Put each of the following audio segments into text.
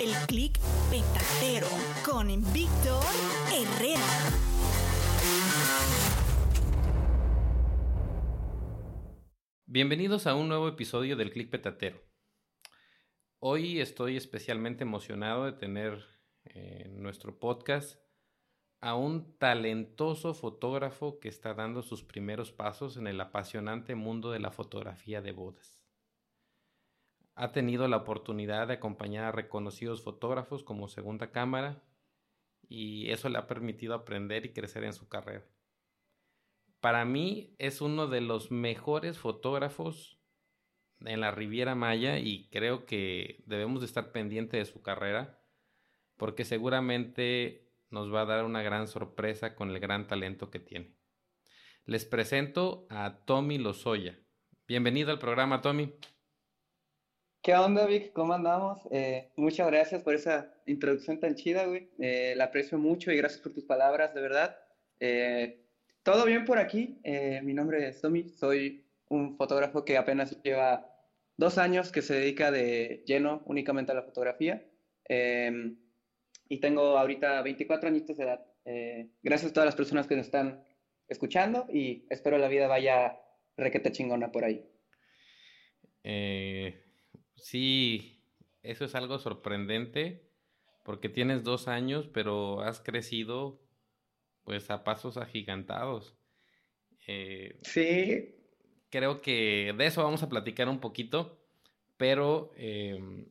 El clic petatero con Víctor Herrera. Bienvenidos a un nuevo episodio del Click Petatero. Hoy estoy especialmente emocionado de tener eh, en nuestro podcast a un talentoso fotógrafo que está dando sus primeros pasos en el apasionante mundo de la fotografía de bodas. Ha tenido la oportunidad de acompañar a reconocidos fotógrafos como segunda cámara y eso le ha permitido aprender y crecer en su carrera para mí es uno de los mejores fotógrafos en la Riviera Maya y creo que debemos de estar pendiente de su carrera porque seguramente nos va a dar una gran sorpresa con el gran talento que tiene. Les presento a Tommy Lozoya. Bienvenido al programa, Tommy. ¿Qué onda, Vic? ¿Cómo andamos? Eh, muchas gracias por esa introducción tan chida, güey. Eh, la aprecio mucho y gracias por tus palabras, de verdad. Eh, todo bien por aquí. Eh, mi nombre es Tommy. Soy un fotógrafo que apenas lleva dos años que se dedica de lleno únicamente a la fotografía. Eh, y tengo ahorita 24 añitos de edad. Eh, gracias a todas las personas que nos están escuchando y espero la vida vaya requete chingona por ahí. Eh, sí, eso es algo sorprendente porque tienes dos años, pero has crecido pues a pasos agigantados. Eh, sí. Creo que de eso vamos a platicar un poquito, pero eh,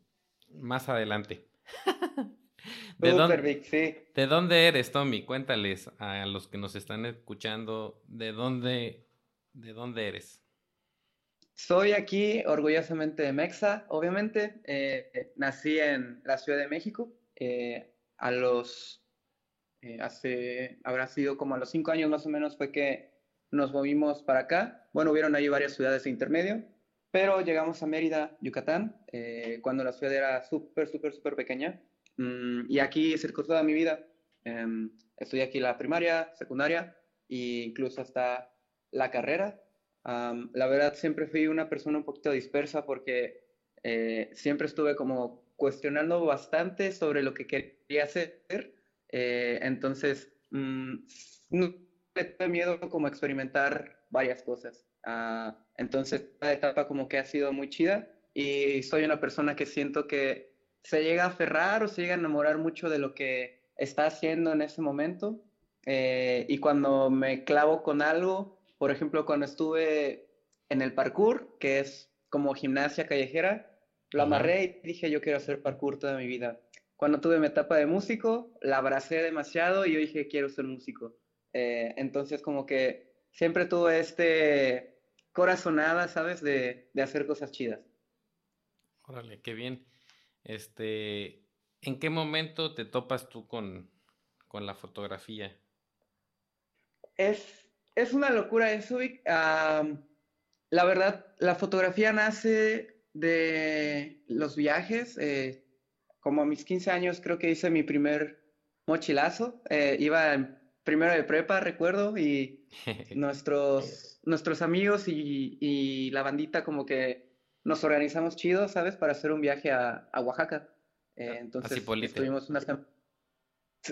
más adelante. ¿De, dónde, sí. ¿De dónde eres, Tommy? Cuéntales a los que nos están escuchando de dónde, de dónde eres. Soy aquí orgullosamente de Mexa, obviamente. Eh, nací en la Ciudad de México. Eh, a los eh, hace, habrá sido como a los cinco años más o menos fue que nos movimos para acá. Bueno, hubieron ahí varias ciudades de intermedio, pero llegamos a Mérida, Yucatán, eh, cuando la ciudad era súper, súper, súper pequeña. Mm, y aquí circó toda mi vida. Eh, estudié aquí la primaria, secundaria e incluso hasta la carrera. La verdad, siempre fui una persona un poquito dispersa porque eh, siempre estuve como cuestionando bastante sobre lo que quería hacer eh, entonces, mmm, no tuve miedo como experimentar varias cosas. Uh, entonces, la etapa como que ha sido muy chida y soy una persona que siento que se llega a aferrar o se llega a enamorar mucho de lo que está haciendo en ese momento. Eh, y cuando me clavo con algo, por ejemplo, cuando estuve en el parkour, que es como gimnasia callejera, lo amarré y dije, yo quiero hacer parkour toda mi vida cuando tuve mi etapa de músico, la abracé demasiado y yo dije, quiero ser músico. Eh, entonces, como que siempre tuve este corazonada, ¿sabes? De, de, hacer cosas chidas. Órale, qué bien. Este, ¿En qué momento te topas tú con, con la fotografía? Es, es una locura eso, Vic. la verdad, la fotografía nace de los viajes. Eh, como a mis 15 años creo que hice mi primer mochilazo. Eh, iba en primero de prepa, recuerdo, y nuestros, nuestros amigos y, y, la bandita como que nos organizamos chido, ¿sabes? Para hacer un viaje a, a Oaxaca. Eh, entonces estuvimos unas...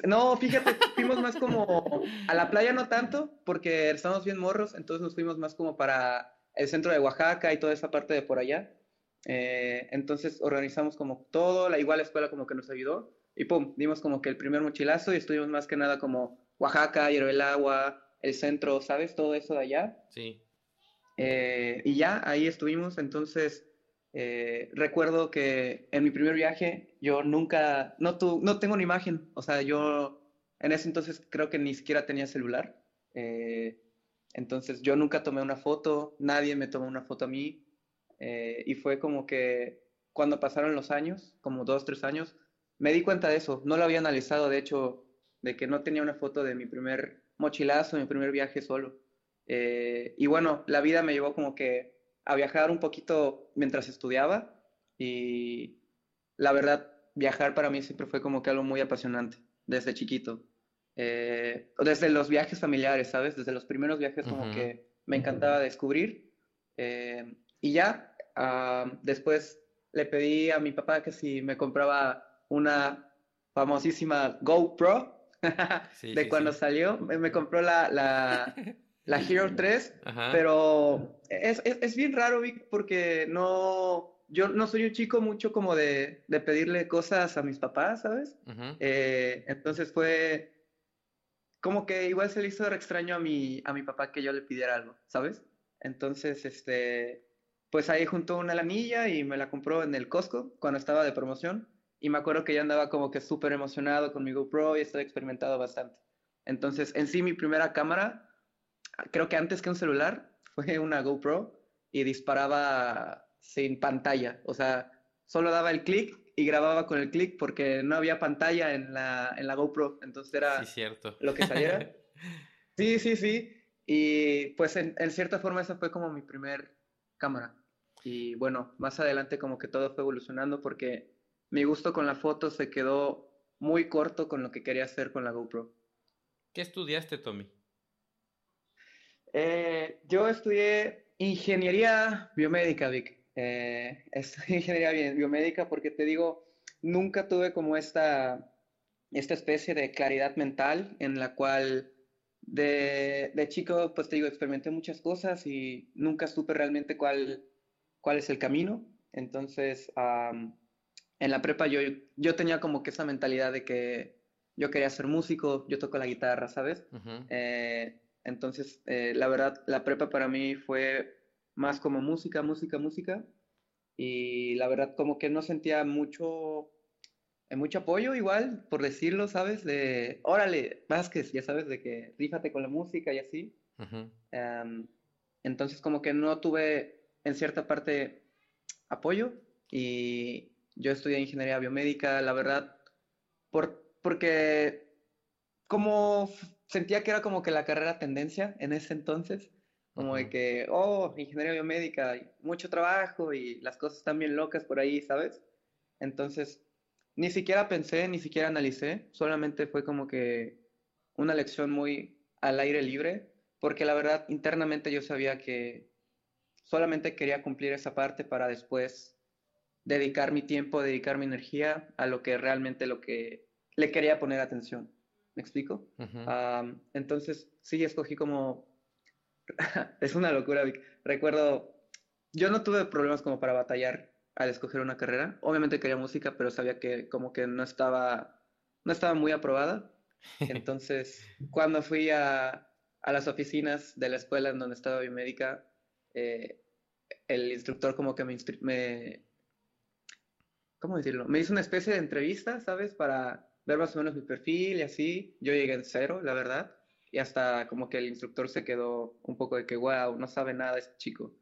No, fíjate, fuimos más como a la playa no tanto, porque estamos bien morros, entonces nos fuimos más como para el centro de Oaxaca y toda esa parte de por allá. Eh, entonces organizamos como todo, la igual escuela como que nos ayudó y pum, dimos como que el primer mochilazo y estuvimos más que nada como Oaxaca, Hierro el Agua, el centro, ¿sabes? Todo eso de allá. Sí. Eh, y ya, ahí estuvimos. Entonces, eh, recuerdo que en mi primer viaje yo nunca, no, tu, no tengo una imagen. O sea, yo en ese entonces creo que ni siquiera tenía celular. Eh, entonces, yo nunca tomé una foto, nadie me tomó una foto a mí. y fue como que cuando pasaron los años, como dos, tres años, me di cuenta de eso. No lo había analizado, de hecho, de que no tenía una foto de mi primer mochilazo, mi primer viaje solo. Eh, y bueno, la vida me llevó como que a viajar un poquito mientras estudiaba y la verdad, viajar para mí siempre fue como que algo muy apasionante desde chiquito. Eh, desde los viajes familiares, ¿sabes? Desde los primeros viajes como que me encantaba descubrir. Eh, y ya, ah, después le pedí a mi papá que si me compraba una famosísima GoPro de cuando salió. Me, compró la, la, la Hero 3, pero es, es, es, bien raro, Vic, porque no... Yo no soy un chico mucho como de, de pedirle cosas a mis papás, ¿sabes? Eh, entonces fue como que igual se le hizo extraño a mi, a mi papá que yo le pidiera algo, ¿sabes? Entonces, este, pues ahí juntó una lanilla y me la compró en el Costco cuando estaba de promoción. Y me acuerdo que yo andaba como que súper emocionado con mi GoPro y estoy experimentado bastante. Entonces, en sí, mi primera cámara, creo que antes que un celular, fue una GoPro y disparaba sin pantalla. O sea, solo daba el clic y grababa con el clic porque no había pantalla en la, en la GoPro. Entonces era cierto. lo que saliera. sí, sí, sí. Y pues en, en cierta forma esa fue como mi primer cámara. Y bueno, más adelante como que todo fue evolucionando porque mi gusto con la foto se quedó muy corto con lo que quería hacer con la GoPro. ¿Qué estudiaste, Tommy? Eh, yo estudié ingeniería biomédica, Vic. Eh, estudié ingeniería biomédica porque te digo, nunca tuve como esta, esta especie de claridad mental en la cual de, de, chico, pues te digo, experimenté muchas cosas y nunca supe realmente cuál, cuál es el camino. Entonces, en la prepa yo, yo tenía como que esa mentalidad de que yo quería ser músico, yo toco la guitarra, ¿sabes? Eh, entonces, eh, la verdad, la prepa para mí fue más como música, música, música. Y la verdad, como que no sentía mucho, eh, mucho apoyo igual, por decirlo, ¿sabes? De, órale, Vázquez, ya sabes, de que rífate con la música y así. Em, entonces, como que no tuve en cierta parte apoyo y yo estudié ingeniería biomédica, la verdad, por, porque como sentía que era como que la carrera tendencia en ese entonces, como de que, oh, ingeniería biomédica, mucho trabajo y las cosas están bien locas por ahí, ¿sabes? Entonces, ni siquiera pensé, ni siquiera analicé, solamente fue como que una lección muy al aire libre, porque la verdad, internamente yo sabía que solamente quería cumplir esa parte para después dedicar mi tiempo, dedicar mi energía a lo que realmente lo que le quería poner atención. ¿Me explico? entonces, sí, escogí como... es una locura, Vic. Recuerdo, yo no tuve problemas como para batallar al escoger una carrera. Obviamente quería música, pero sabía que como que no estaba, no estaba muy aprobada. Entonces, cuando fui a, a, las oficinas de la escuela en donde estaba biomédica, eh, el instructor como que me, me, ¿cómo decirlo? Me hizo una especie de entrevista, ¿sabes? Para ver más o menos mi perfil y así. Yo llegué en cero, la verdad. Y hasta como que el instructor se quedó un poco de que, wow, no sabe nada este chico.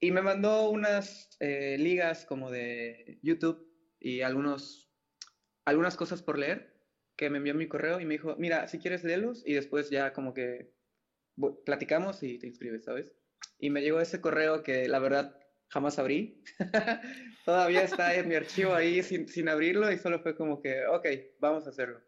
Y me mandó unas eh, ligas como de YouTube y algunos, algunas cosas por leer que me envió mi correo y me dijo, mira, si quieres léelos y después ya como que platicamos y te inscribes, ¿sabes? Y me llegó ese correo que la verdad jamás abrí. Todavía está en mi archivo ahí sin, sin, abrirlo y solo fue como que, ok, vamos a hacerlo.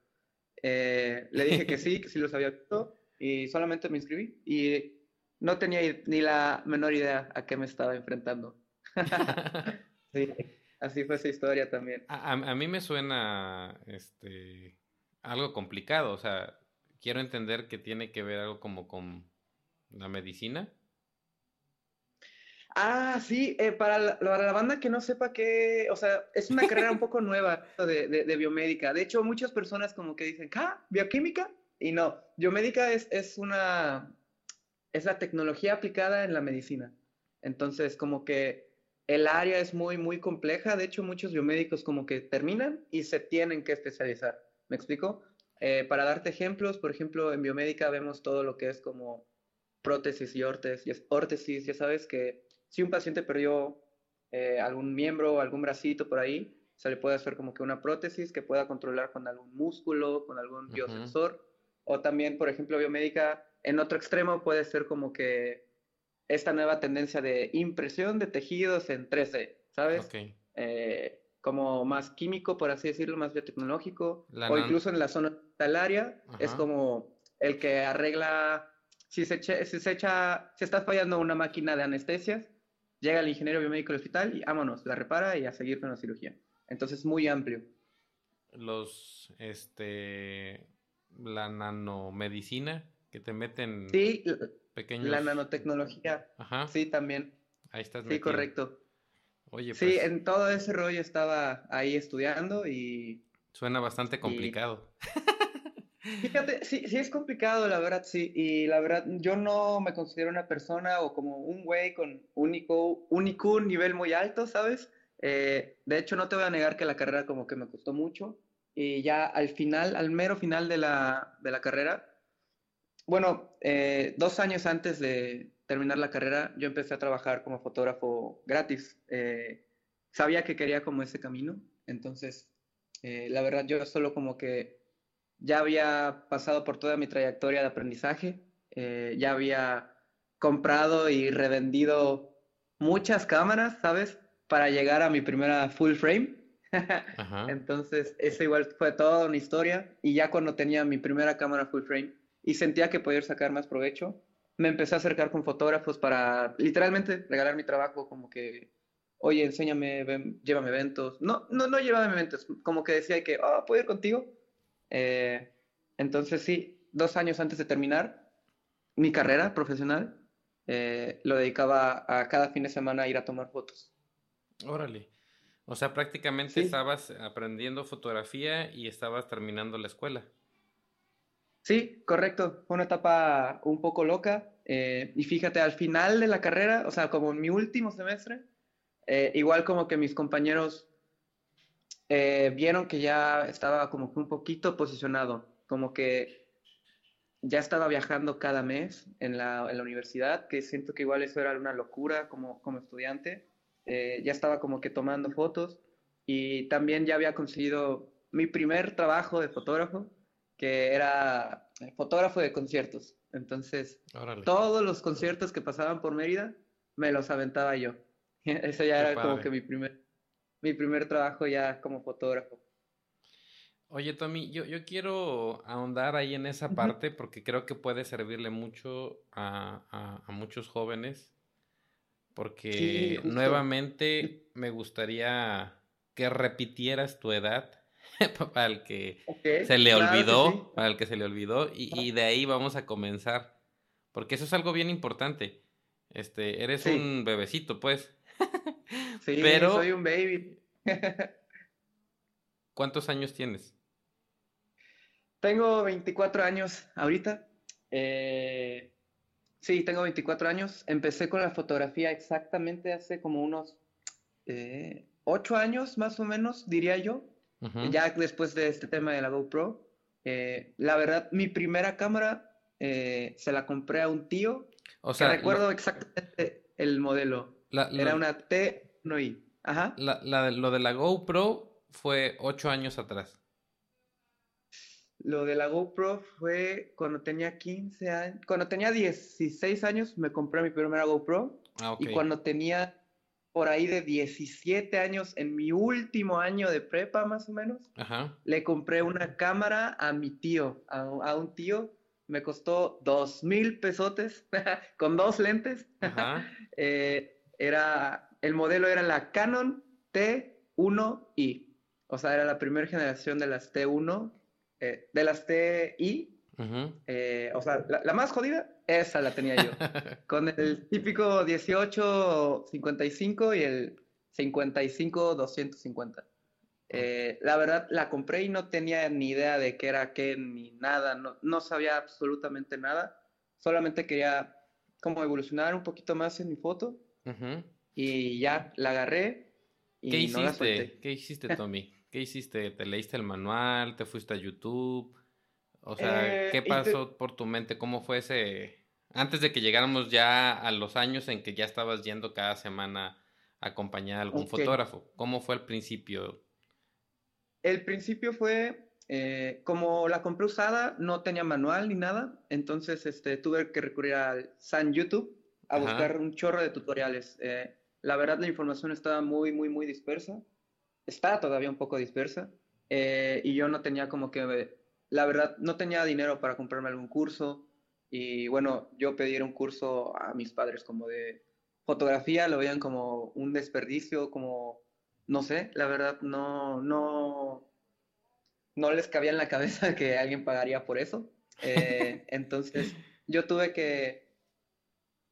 Eh, le dije que sí, que sí los había visto y solamente me inscribí y no tenía ni la menor idea a qué me estaba enfrentando. sí, así fue esa historia también. A, a, mí me suena este, algo complicado, o sea, quiero entender que tiene que ver algo como con la medicina. Ah, sí, eh, para, la, banda que no sepa qué, o sea, es una carrera un poco nueva de, de, biomédica. De hecho, muchas personas como que dicen, ¿ah, bioquímica? Y no, biomédica es, es una, es la tecnología aplicada en la medicina. Entonces, como que el área es muy, muy compleja. De hecho, muchos biomédicos como que terminan y se tienen que especializar. ¿Me explico? Eh, para darte ejemplos, por ejemplo, en biomédica vemos todo lo que es como prótesis y. Órtesis, ya sabes que si un paciente perdió eh, algún miembro, algún bracito por ahí, se le puede hacer como que una prótesis que pueda controlar con algún músculo, con algún biosensor. O también, por ejemplo, biomédica, en otro extremo puede ser como que esta nueva tendencia de impresión de tejidos en 3D, ¿sabes? Eh, como más químico, por así decirlo, más biotecnológico. o incluso en la zona hospitalaria, es como el que arregla, si se, si se echa, si está fallando una máquina de anestesias, llega el ingeniero biomédico del hospital y vámonos, la repara y a seguir con la cirugía. Entonces, muy amplio. Los, este, la nanomedicina que te meten sí, pequeños... la nanotecnología. Ajá. Sí, también. Ahí estás Sí, correcto. Oye, Sí, pues en todo ese rollo estaba ahí estudiando y... Suena bastante complicado. Fíjate, sí, sí es complicado, la verdad, sí. Y la verdad, yo no me considero una persona o como un güey con único, único nivel muy alto, ¿sabes? Eh, de hecho, no te voy a negar que la carrera como que me costó mucho. Y ya al final, al mero final de la, de la carrera, bueno, eh, dos años antes de terminar la carrera, yo empecé a trabajar como fotógrafo gratis. Eh, sabía que quería como ese camino, entonces, la verdad, yo solo como que ya había pasado por toda mi trayectoria de aprendizaje, eh, ya había comprado y revendido muchas cámaras, ¿sabes? Para llegar a mi primera full frame. Entonces, eso igual fue toda una historia. Y ya cuando tenía mi primera cámara full frame y sentía que podía sacar más provecho, me empecé a acercar con fotógrafos para literalmente regalar mi trabajo, como que, oye, enséñame, llévame eventos. No, no, no llévame eventos, como que decía que, oh, ¿puedo ir contigo? Eh, entonces sí, dos años antes de terminar mi carrera profesional, eh, lo dedicaba a cada fin de semana a ir a tomar fotos. Órale. O sea, prácticamente estabas aprendiendo fotografía y estabas terminando la escuela. Sí, correcto. Fue una etapa un poco loca. Eh, y fíjate, al final de la carrera, o sea, como en mi último semestre, igual como que mis compañeros eh, vieron que ya estaba como que un poquito posicionado, como que ya estaba viajando cada mes en la, en la universidad, que siento que igual eso era una locura como, como estudiante. Eh, ya estaba como que tomando fotos y también ya había conseguido mi primer trabajo de fotógrafo, que era fotógrafo de conciertos. Entonces, todos los conciertos que pasaban por Mérida, me los aventaba yo. Eso ya era como que mi primer mi primer trabajo ya como fotógrafo. Oye, Tommy, yo, yo quiero ahondar ahí en esa parte porque creo que puede servirle mucho a, muchos jóvenes. Porque nuevamente me gustaría que repitieras tu edad para el que se le olvidó, para el que se le olvidó, y, de ahí vamos a comenzar. Porque eso es algo bien importante. Este, eres un bebecito, pues. Sí, Pero, soy un baby. ¿Cuántos años tienes? Tengo 24 años ahorita. Eh, sí, tengo 24 años. Empecé con la fotografía exactamente hace como unos eh, 8 años más o menos, diría yo. Ya después de este tema de la GoPro. Eh, la verdad, mi primera cámara eh, se la compré a un tío. O sea, recuerdo exactamente el modelo. Era una T no Ajá. La, lo de la GoPro fue ocho años atrás. Lo de la GoPro fue cuando tenía 15 años, cuando tenía 16 años me compré mi primera GoPro Ah, y cuando tenía por ahí de 17 años, en mi último año de prepa más o menos, Ajá. le compré una cámara a mi tío, a, a un tío, me costó dos mil pesotes con dos lentes. Ajá. Eh, era, el modelo era la Canon T1i, o sea, era la primera generación de las T1, eh, de las TI, Ujú. eh, o sea, la, la más jodida, esa la tenía yo, con el típico 1855 y el 55-250. Eh, la verdad, la compré y no tenía ni idea de qué era qué ni nada, no, no sabía absolutamente nada, solamente quería como evolucionar un poquito más en mi foto. Ujú. Y ya la agarré y ¿Qué no la hiciste? solté. ¿Qué hiciste, Tommy? ¿Qué hiciste? ¿Te leíste el manual? ¿Te fuiste a YouTube? O sea, Eh, ¿qué pasó por tu mente? ¿Cómo fue ese... Antes de que llegáramos ya a los años en que ya estabas yendo cada semana a acompañar a algún fotógrafo. ¿Cómo fue al principio? El principio fue, eh, como la compré usada, no tenía manual ni nada, entonces este, tuve que recurrir al San YouTube a Ajá. buscar un chorro de tutoriales. Eh, la verdad, la información estaba muy, muy, muy dispersa. Está todavía un poco dispersa. eh, y yo no tenía como que, la verdad, no tenía dinero para comprarme algún curso. Y bueno, yo pedí un curso a mis padres como de fotografía, lo veían como un desperdicio, como, no sé, la verdad, no, no, no les cabía en la cabeza que alguien pagaría por eso. Eh, entonces, yo tuve que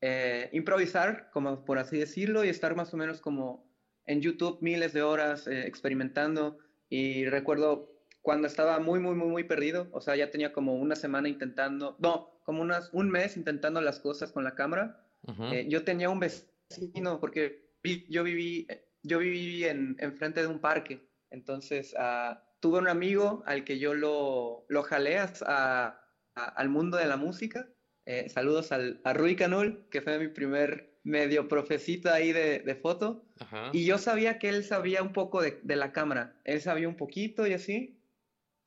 eh, improvisar, como por así decirlo, y estar más o menos como en YouTube miles de horas eh, experimentando. Y recuerdo cuando estaba muy, muy, muy, muy perdido, o sea, ya tenía como una semana intentando, no, como unas, un mes intentando las cosas con la cámara. Eh, yo tenía un vecino, porque vi- yo viví, yo viví en, enfrente de un parque, entonces ah, tuve un amigo al que yo lo, lo jalé a- a- a- al mundo de la música. Eh, saludos al, a Rui Canul, que fue mi primer medio profecito ahí de, de foto. Ajá. Y yo sabía que él sabía un poco de, de la cámara, él sabía un poquito y así.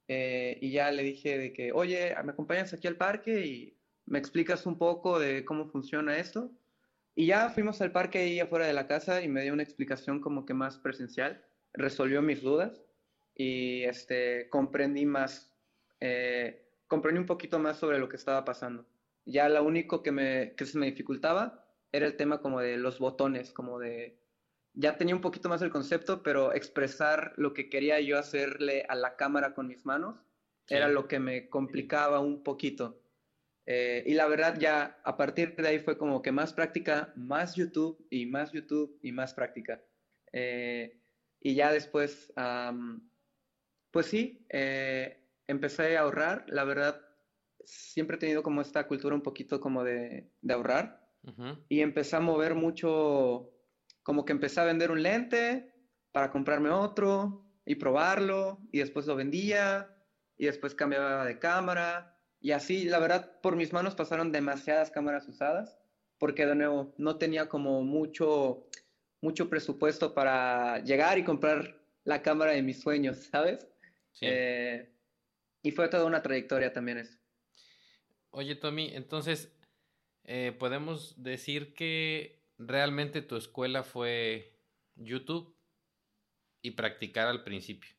Eh, y ya le dije de que, oye, me acompañas aquí al parque y me explicas un poco de cómo funciona esto. Y ya fuimos al parque ahí afuera de la casa y me dio una explicación como que más presencial, resolvió mis dudas y este, comprendí más, eh, comprendí un poquito más sobre lo que estaba pasando. Ya lo único que, me, que se me dificultaba era el tema como de los botones, como de ya tenía un poquito más el concepto, pero expresar lo que quería yo hacerle a la cámara con mis manos Sí. era lo que me complicaba un poquito. Eh, y la verdad ya a partir de ahí fue como que más práctica, más YouTube y más YouTube y más práctica. Eh, y ya después, pues sí, eh, empecé a ahorrar. La verdad, siempre he tenido como esta cultura un poquito como de, de ahorrar y empecé a mover mucho, como que empecé a vender un lente para comprarme otro y probarlo y después lo vendía y después cambiaba de cámara y así, la verdad, por mis manos pasaron demasiadas cámaras usadas porque de nuevo no tenía como mucho, mucho presupuesto para llegar y comprar la cámara de mis sueños, ¿sabes? Sí. Eh, y fue toda una trayectoria también eso. Oye, Tommy, entonces, eh, podemos decir que realmente tu escuela fue YouTube y practicar al principio.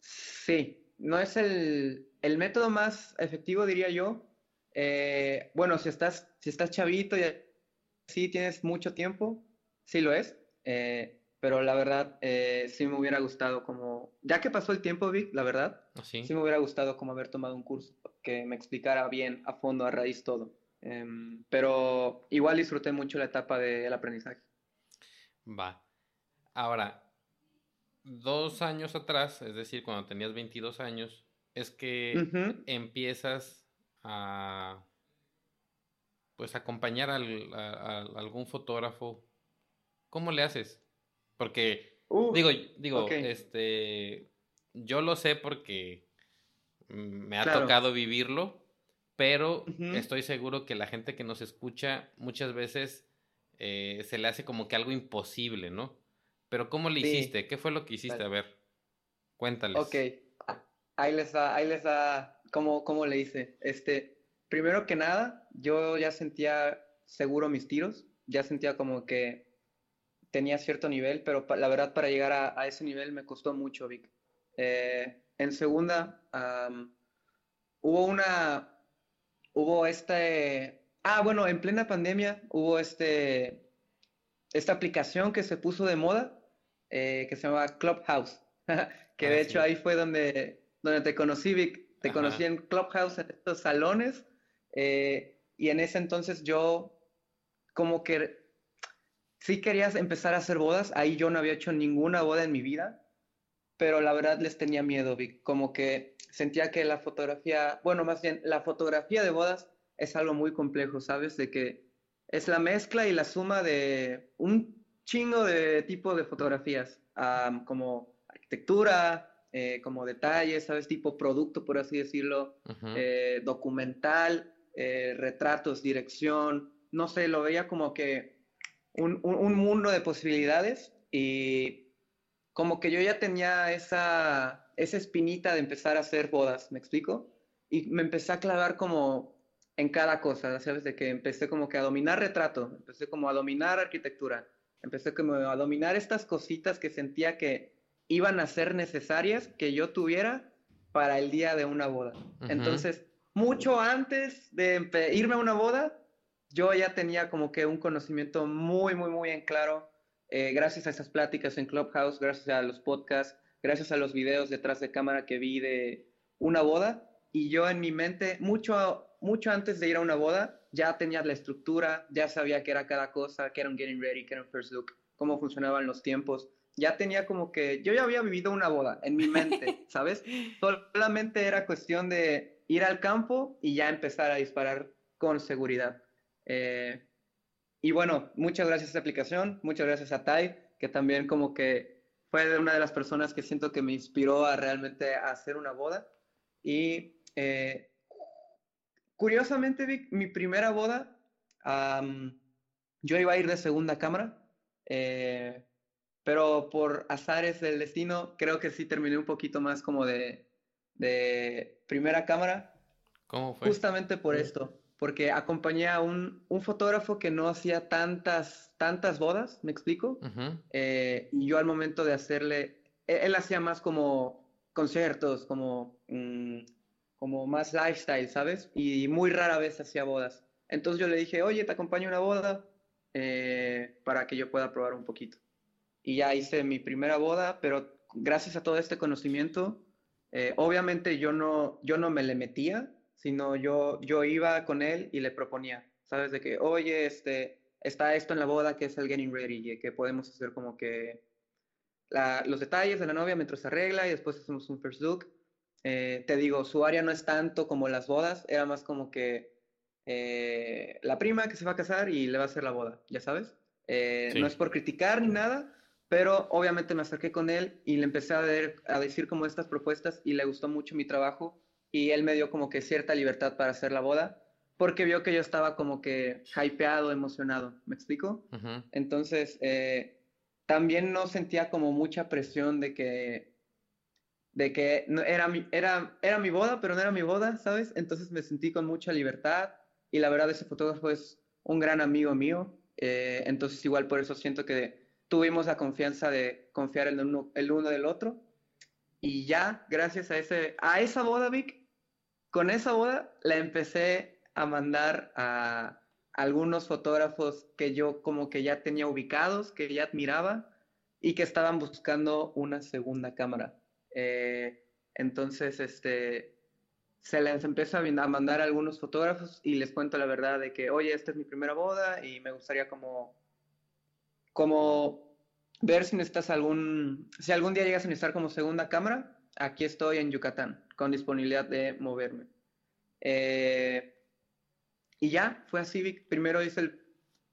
Sí, no es el, el método más efectivo, diría yo. Eh, bueno, si estás, si estás chavito y sí tienes mucho tiempo, sí lo es. Eh, pero la verdad, eh, sí me hubiera gustado como, ya que pasó el tiempo, Vic, la verdad, ¿Así? sí me hubiera gustado como haber tomado un curso que me explicara bien a fondo, a raíz todo. Em, pero igual disfruté mucho la etapa del aprendizaje. Va. Ahora, dos años atrás, es decir, cuando tenías 22 años, es que empiezas a pues acompañar al- a, a algún fotógrafo. ¿Cómo le haces? Porque Uf, digo, digo, este, yo lo sé porque me ha Claro. tocado vivirlo, pero estoy seguro que la gente que nos escucha muchas veces eh, se le hace como que algo imposible, ¿no? Pero ¿cómo le Sí. hiciste? ¿Qué fue lo que hiciste? Vale. A ver, cuéntales. Ok. ahí les da, ahí les da, ¿cómo, cómo le hice? Este, primero que nada, yo ya sentía seguro mis tiros, ya sentía como que tenía cierto nivel, pero la verdad para llegar a, ese nivel me costó mucho, Vic. Eh, en segunda, hubo una, hubo este, ah, bueno, en plena pandemia hubo este, esta aplicación que se puso de moda, eh, que se llama Clubhouse, que de ah, hecho ahí fue donde, donde te conocí, Vic. Te conocí en Clubhouse, en estos salones, eh, y en ese entonces yo como que sí querías empezar a hacer bodas, ahí yo no había hecho ninguna boda en mi vida, pero la verdad les tenía miedo, como que sentía que la fotografía, bueno, más bien la fotografía de bodas es algo muy complejo, ¿sabes? De que es la mezcla y la suma de un chingo de tipo de fotografías, como arquitectura, eh, como detalles, ¿sabes? Tipo producto, por así decirlo, eh, documental, eh, retratos, dirección, no sé, lo veía como que un, mundo de posibilidades y como que yo ya tenía esa, esa espinita de empezar a hacer bodas, ¿me explico? Y me empecé a clavar como en cada cosa, ¿sabes? De que empecé como que a dominar retrato, empecé como a dominar arquitectura, empecé como a dominar estas cositas que sentía que iban a ser necesarias que yo tuviera para el día de una boda. Entonces, mucho antes de irme a una boda, yo ya tenía como que un conocimiento muy, muy, muy en claro, eh, gracias a esas pláticas en Clubhouse, gracias a los podcasts, gracias a los videos detrás de cámara que vi de una boda. Y yo en mi mente, mucho, mucho antes de ir a una boda, ya tenía la estructura, ya sabía qué era cada cosa, qué era un getting ready, qué era un first look, cómo funcionaban los tiempos. Ya tenía como que, yo ya había vivido una boda en mi mente, ¿sabes? Solamente era cuestión de ir al campo y ya empezar a disparar con seguridad. Eh, y bueno, muchas gracias a esta aplicación, muchas gracias a Tai, que también como que fue una de las personas que siento que me inspiró a realmente hacer una boda. Y eh, curiosamente, mi primera boda, yo iba a ir de segunda cámara, eh, pero por azares del destino, creo que sí terminé un poquito más como de, de primera cámara. ¿Cómo fue? Justamente por esto porque acompañé a un, fotógrafo que no hacía tantas, tantas bodas, ¿me explico? Eh, y yo al momento de hacerle, e, él, hacía más como conciertos, como, mm, como más lifestyle, ¿sabes? Y muy rara vez hacía bodas. Entonces yo le dije, oye, te acompaño a una boda eh, para que yo pueda probar un poquito. Y ya hice mi primera boda, pero gracias a todo este conocimiento, eh, obviamente yo no, yo no me le metía, sino yo, yo iba con él y le proponía, ¿sabes? De que, oye, este, está esto en la boda que es el getting ready, y que podemos hacer como que los detalles de la novia mientras se arregla y después hacemos un first look. Eh, te digo, su área no es tanto como las bodas, era más como que eh, la prima que se va a casar y le va a hacer la boda, ya sabes. Eh, no es por criticar ni nada, pero obviamente me acerqué con él y le empecé a, a decir como estas propuestas y le gustó mucho mi trabajo y él me dio como que cierta libertad para hacer la boda porque vio que yo estaba como que hypeado, emocionado, ¿me explico? Entonces, eh, también no sentía como mucha presión de que, de que no, era, mi, era, era mi boda, pero no era mi boda, ¿sabes? Entonces me sentí con mucha libertad y la verdad ese fotógrafo es un gran amigo mío, eh, entonces igual por eso siento que tuvimos la confianza de confiar el uno, el uno del otro y ya, gracias a, ese, a esa boda, Vic, con esa boda la empecé a mandar a algunos fotógrafos que yo como que ya tenía ubicados, que ya admiraba y que estaban buscando una segunda cámara. Eh, entonces, este, se les empieza a mandar a algunos fotógrafos y les cuento la verdad de que, oye, esta es mi primera boda y me gustaría como, como ver si necesitas algún, si algún día llegas a necesitar como segunda cámara, aquí estoy en Yucatán, con disponibilidad de moverme. Eh, y ya, fue así, primero hice el,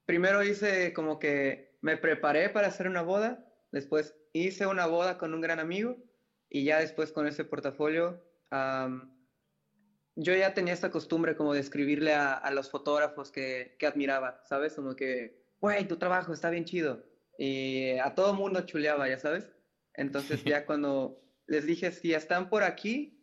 primero hice como que me preparé para hacer una boda, después hice una boda con un gran amigo y ya después con ese portafolio, yo ya tenía esta costumbre como de escribirle a, los fotógrafos que, que, admiraba, ¿sabes? Como que, güey, tu trabajo está bien chido. Y a todo mundo chuleaba, ya sabes. Entonces ya cuando les dije, si están por aquí,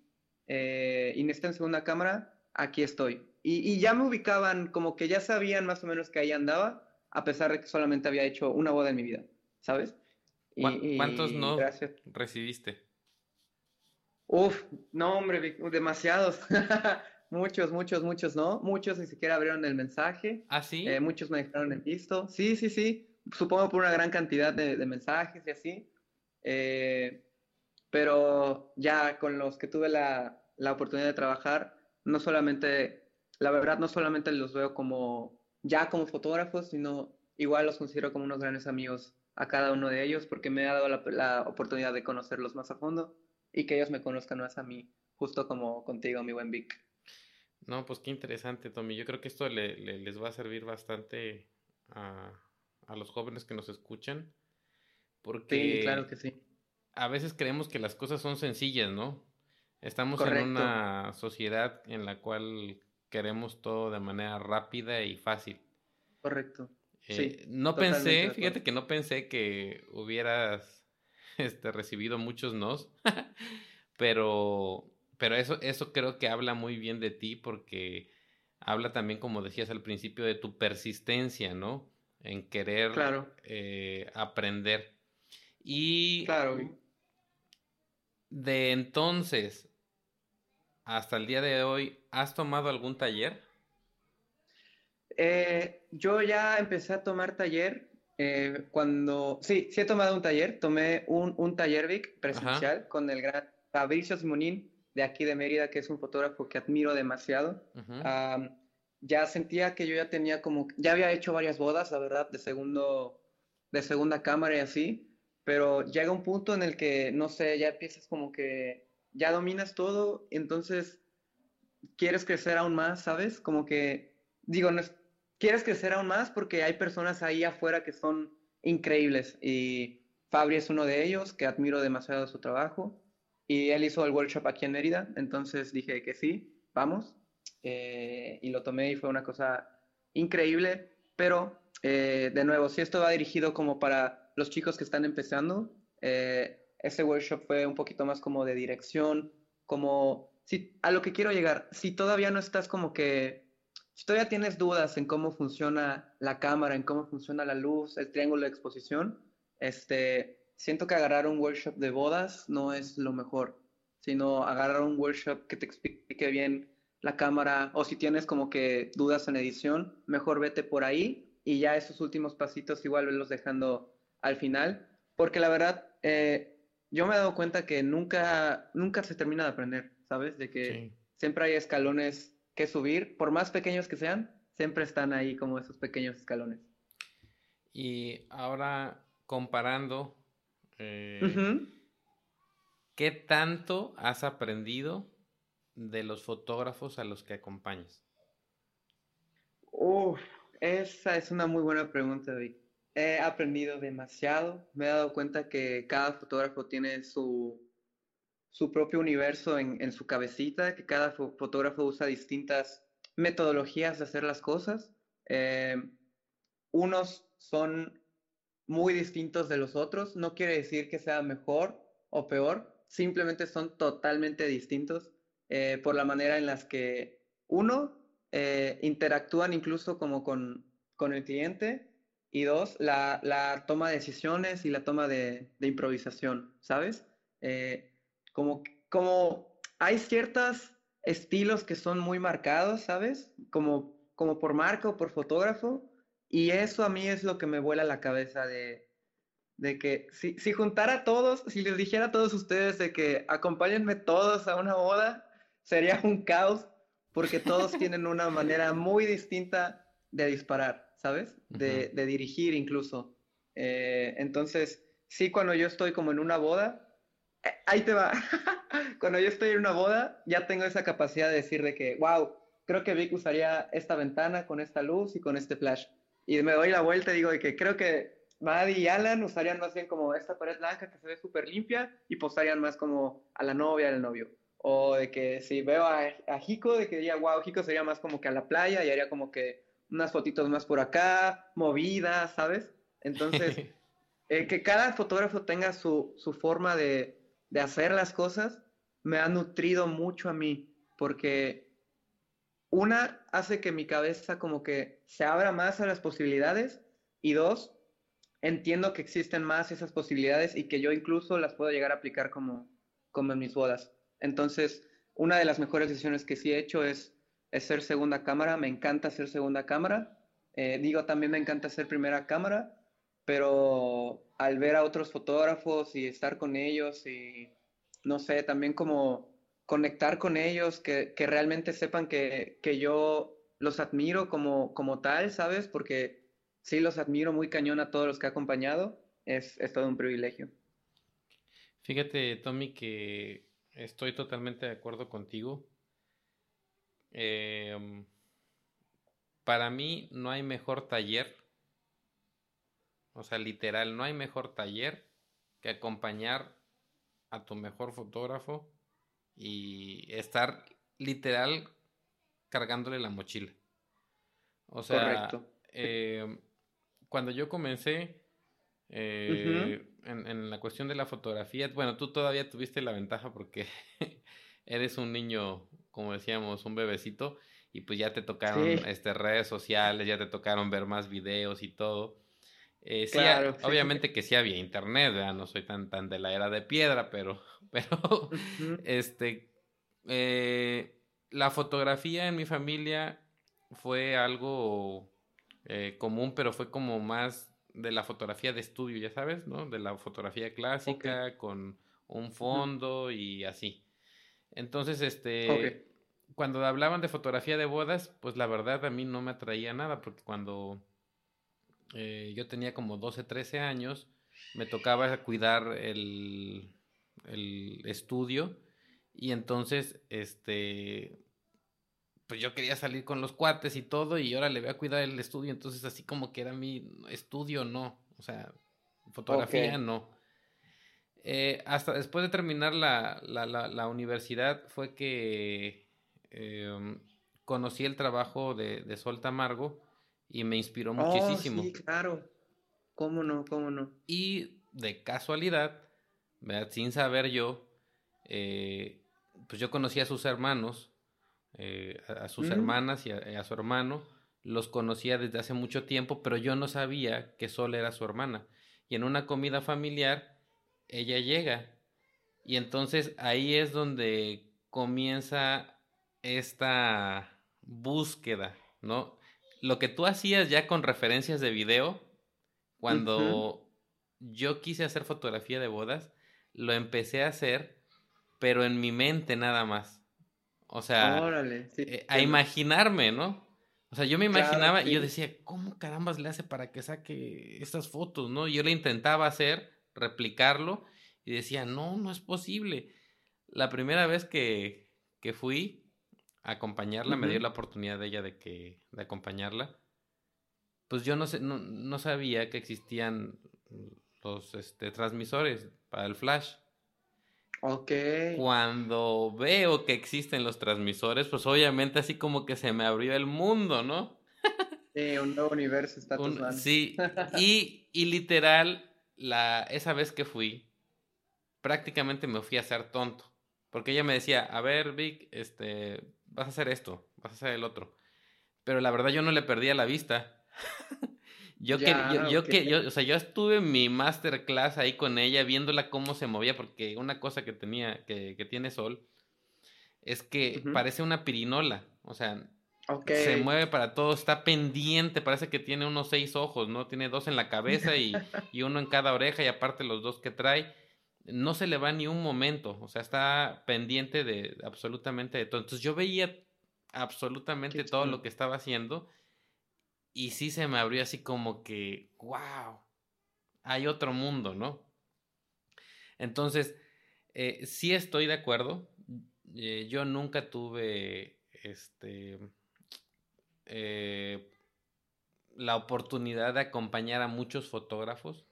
eh, y necesitan segunda cámara, aquí estoy. Y, ya me ubicaban, como que ya sabían más o menos que ahí andaba, a pesar de que solamente había hecho una boda en mi vida, ¿sabes? ¿Cuántos no recibiste? Uf, no, hombre, demasiados. muchos, muchos, muchos no. Muchos ni siquiera abrieron el mensaje. ¿Ah, sí? Eh, muchos me dejaron en visto. Sí, sí, sí. Supongo por una gran cantidad de, mensajes y así. Eh, pero ya con los que tuve la, la oportunidad de trabajar, no solamente, la verdad, no solamente los veo como ya como fotógrafos, sino igual los considero como unos grandes amigos a cada uno de ellos porque me ha dado la, oportunidad de conocerlos más a fondo y que ellos me conozcan más a mí, justo como contigo, mi buen Vic. No, pues qué interesante, Tommy. Yo creo que esto le, les va a servir bastante a, a, los jóvenes que nos escuchan. Porque sí, claro que sí. A veces creemos que las cosas son sencillas, ¿no? Estamos en una sociedad en la cual queremos todo de manera rápida y fácil. Correcto. Eh, no pensé, fíjate que no pensé que hubieras este, recibido muchos nos, pero, pero eso, eso creo que habla muy bien de ti porque habla también, como decías al principio, de tu persistencia, ¿no? En querer eh, aprender. Y claro. De entonces hasta el día de hoy, ¿has tomado algún taller? Eh, yo ya empecé a tomar taller eh, cuando, sí, sí he tomado un taller, tomé un, un taller Vic presencial con el gran Fabricio Simonín de aquí de Mérida, que es un fotógrafo que admiro demasiado. ya sentía que yo ya tenía como, ya había hecho varias bodas, la verdad, de segundo, de segunda cámara y así, pero llega un punto en el que, no sé, ya empiezas como que, ya dominas todo, entonces quieres crecer aún más, ¿sabes? Como que, digo, no es, quieres crecer aún más porque hay personas ahí afuera que son increíbles y Fabri es uno de ellos, que admiro demasiado su trabajo y él hizo el workshop aquí en Mérida, entonces dije que sí, vamos eh, y lo tomé y fue una cosa increíble, pero eh, de nuevo, si esto va dirigido como para los chicos que están empezando, eh, ese workshop fue un poquito más como de dirección, como si a lo que quiero llegar, si todavía no estás como que si todavía tienes dudas en cómo funciona la cámara, en cómo funciona la luz, el triángulo de exposición, este, siento que agarrar un workshop de bodas no es lo mejor, sino agarrar un workshop que te explique bien la cámara o si tienes como que dudas en edición, mejor vete por ahí y ya esos últimos pasitos igual los dejando al final, porque la verdad eh, yo me he dado cuenta que nunca, nunca se termina de aprender, ¿sabes? De que siempre hay escalones que subir, por más pequeños que sean, siempre están ahí como esos pequeños escalones. Y ahora comparando, eh, ¿qué tanto has aprendido de los fotógrafos a los que acompañas? Uf, esa es una muy buena pregunta, David. He aprendido demasiado. Me he dado cuenta que cada fotógrafo tiene su, su propio universo en, su cabecita, que cada fotógrafo usa distintas metodologías de hacer las cosas. Eh, unos son muy distintos de los otros, no quiere decir que sea mejor o peor, simplemente son totalmente distintos eh, por la manera en las que uno eh, interactúan incluso como con, con, el cliente y dos, la, la, toma de decisiones y la toma de, de improvisación, ¿sabes? como, como hay ciertos estilos que son muy marcados, ¿sabes? Como, como por marca o por fotógrafo. Y eso a mí es lo que me vuela la cabeza de, de que si, si juntara a todos, si les dijera a todos ustedes de que acompáñenme todos a una boda, sería un caos porque todos tienen una manera muy distinta de disparar, ¿sabes? De, de dirigir incluso. Eh, entonces, sí, cuando yo estoy como en una boda, ahí te va. Cuando yo estoy en una boda, ya tengo esa capacidad de decir de que, wow, creo que Vic usaría esta ventana con esta luz y con este flash. Y me doy la vuelta y digo de que creo que Maddie y Alan usarían más bien como esta pared blanca que se ve súper limpia y posarían más como a la novia, al novio. O de que si veo a, a Hiko, de que diría, wow, Hiko sería más como que a la playa y haría como que unas fotitos más por acá, movidas, ¿sabes? Entonces, eh, que cada fotógrafo tenga su, su forma de, de hacer las cosas me ha nutrido mucho a mí, porque una hace que mi cabeza como que se abra más a las posibilidades y dos, entiendo que existen más esas posibilidades y que yo incluso las puedo llegar a aplicar como, como en mis bodas. Entonces, una de las mejores decisiones que sí he hecho es, es ser segunda cámara, me encanta ser segunda cámara, eh, digo, también me encanta ser primera cámara, pero al ver a otros fotógrafos y estar con ellos y, no sé, también como conectar con ellos, que, realmente sepan que, yo los admiro como, como tal, ¿sabes? Porque sí los admiro muy cañón a todos los que he acompañado, es, es todo un privilegio. Fíjate, Tommy, que estoy totalmente de acuerdo contigo. Em, para mí no hay mejor taller, o sea, literal, no hay mejor taller que acompañar a tu mejor fotógrafo y estar literal cargándole la mochila. O sea, eh, cuando yo comencé eh, en, la cuestión de la fotografía, bueno, tú todavía tuviste la ventaja porque eres un niño, como decíamos, un bebecito, y pues ya te tocaron este, redes sociales, ya te tocaron ver más videos y todo. Eh, claro, obviamente que sí había internet, no soy tan, tan de la era de piedra, pero, pero este, eh, la fotografía en mi familia fue algo eh, común, pero fue como más de la fotografía de estudio, ya sabes, ¿no? De la fotografía clásica con un fondo y así. Entonces, este, cuando hablaban de fotografía de bodas, pues la verdad a mí no me atraía nada, porque cuando eh, yo tenía como 12, 13 años, me tocaba cuidar el, el estudio y entonces, este, pues yo quería salir con los cuates y todo y ahora le voy a cuidar el estudio, entonces así como que era mi estudio, no, o sea, fotografía no. Eh, hasta después de terminar la, la, la, universidad fue que em, conocí el trabajo de, de Sol Tamargo y me inspiró oh, muchísimo. Sí, claro. ¿Cómo no? ¿Cómo no? Y de casualidad, sin saber yo, eh, pues yo conocí a sus hermanos, eh, a, sus mm. hermanas y a, su hermano. Los conocía desde hace mucho tiempo, pero yo no sabía que Sol era su hermana. Y en una comida familiar, ella llega. Y entonces ahí es donde comienza esta búsqueda, ¿no? lo que tú hacías ya con referencias de video, cuando yo quise hacer fotografía de bodas, lo empecé a hacer, pero en mi mente nada más. O sea, eh, a imaginarme, ¿no? O sea, yo me imaginaba y yo decía, ¿cómo carambas le hace para que saque estas fotos, no? Yo le intentaba hacer, replicarlo, y decía, no, no es posible. La primera vez que, que fui, acompañarla, me dio la oportunidad de ella de que de acompañarla. Pues yo no sé, no, sabía que existían los este, transmisores para el flash. Ok. Cuando veo que existen los transmisores, pues obviamente así como que se me abrió el mundo, ¿no? sí, un nuevo universo está un, Sí, y, y literal, la, esa vez que fui, prácticamente me fui a hacer tonto. Porque ella me decía, a ver, Vic, este, vas a hacer esto, vas a hacer el otro. Pero la verdad yo no le perdía la vista. yo que, yo, que, yo, o sea, yo estuve en mi masterclass ahí con ella viéndola cómo se movía, porque una cosa que tenía, que, que tiene Sol, es que parece una pirinola, o sea, se mueve para todo, está pendiente, parece que tiene unos seis ojos, ¿no? Tiene dos en la cabeza y, y uno en cada oreja y aparte los dos que trae no se le va ni un momento, o sea, está pendiente de absolutamente de todo. Entonces yo veía absolutamente todo lo que estaba haciendo y sí se me abrió así como que, wow, hay otro mundo, ¿no? Entonces, eh, sí estoy de acuerdo. Eh, yo nunca tuve este eh, la oportunidad de acompañar a muchos fotógrafos,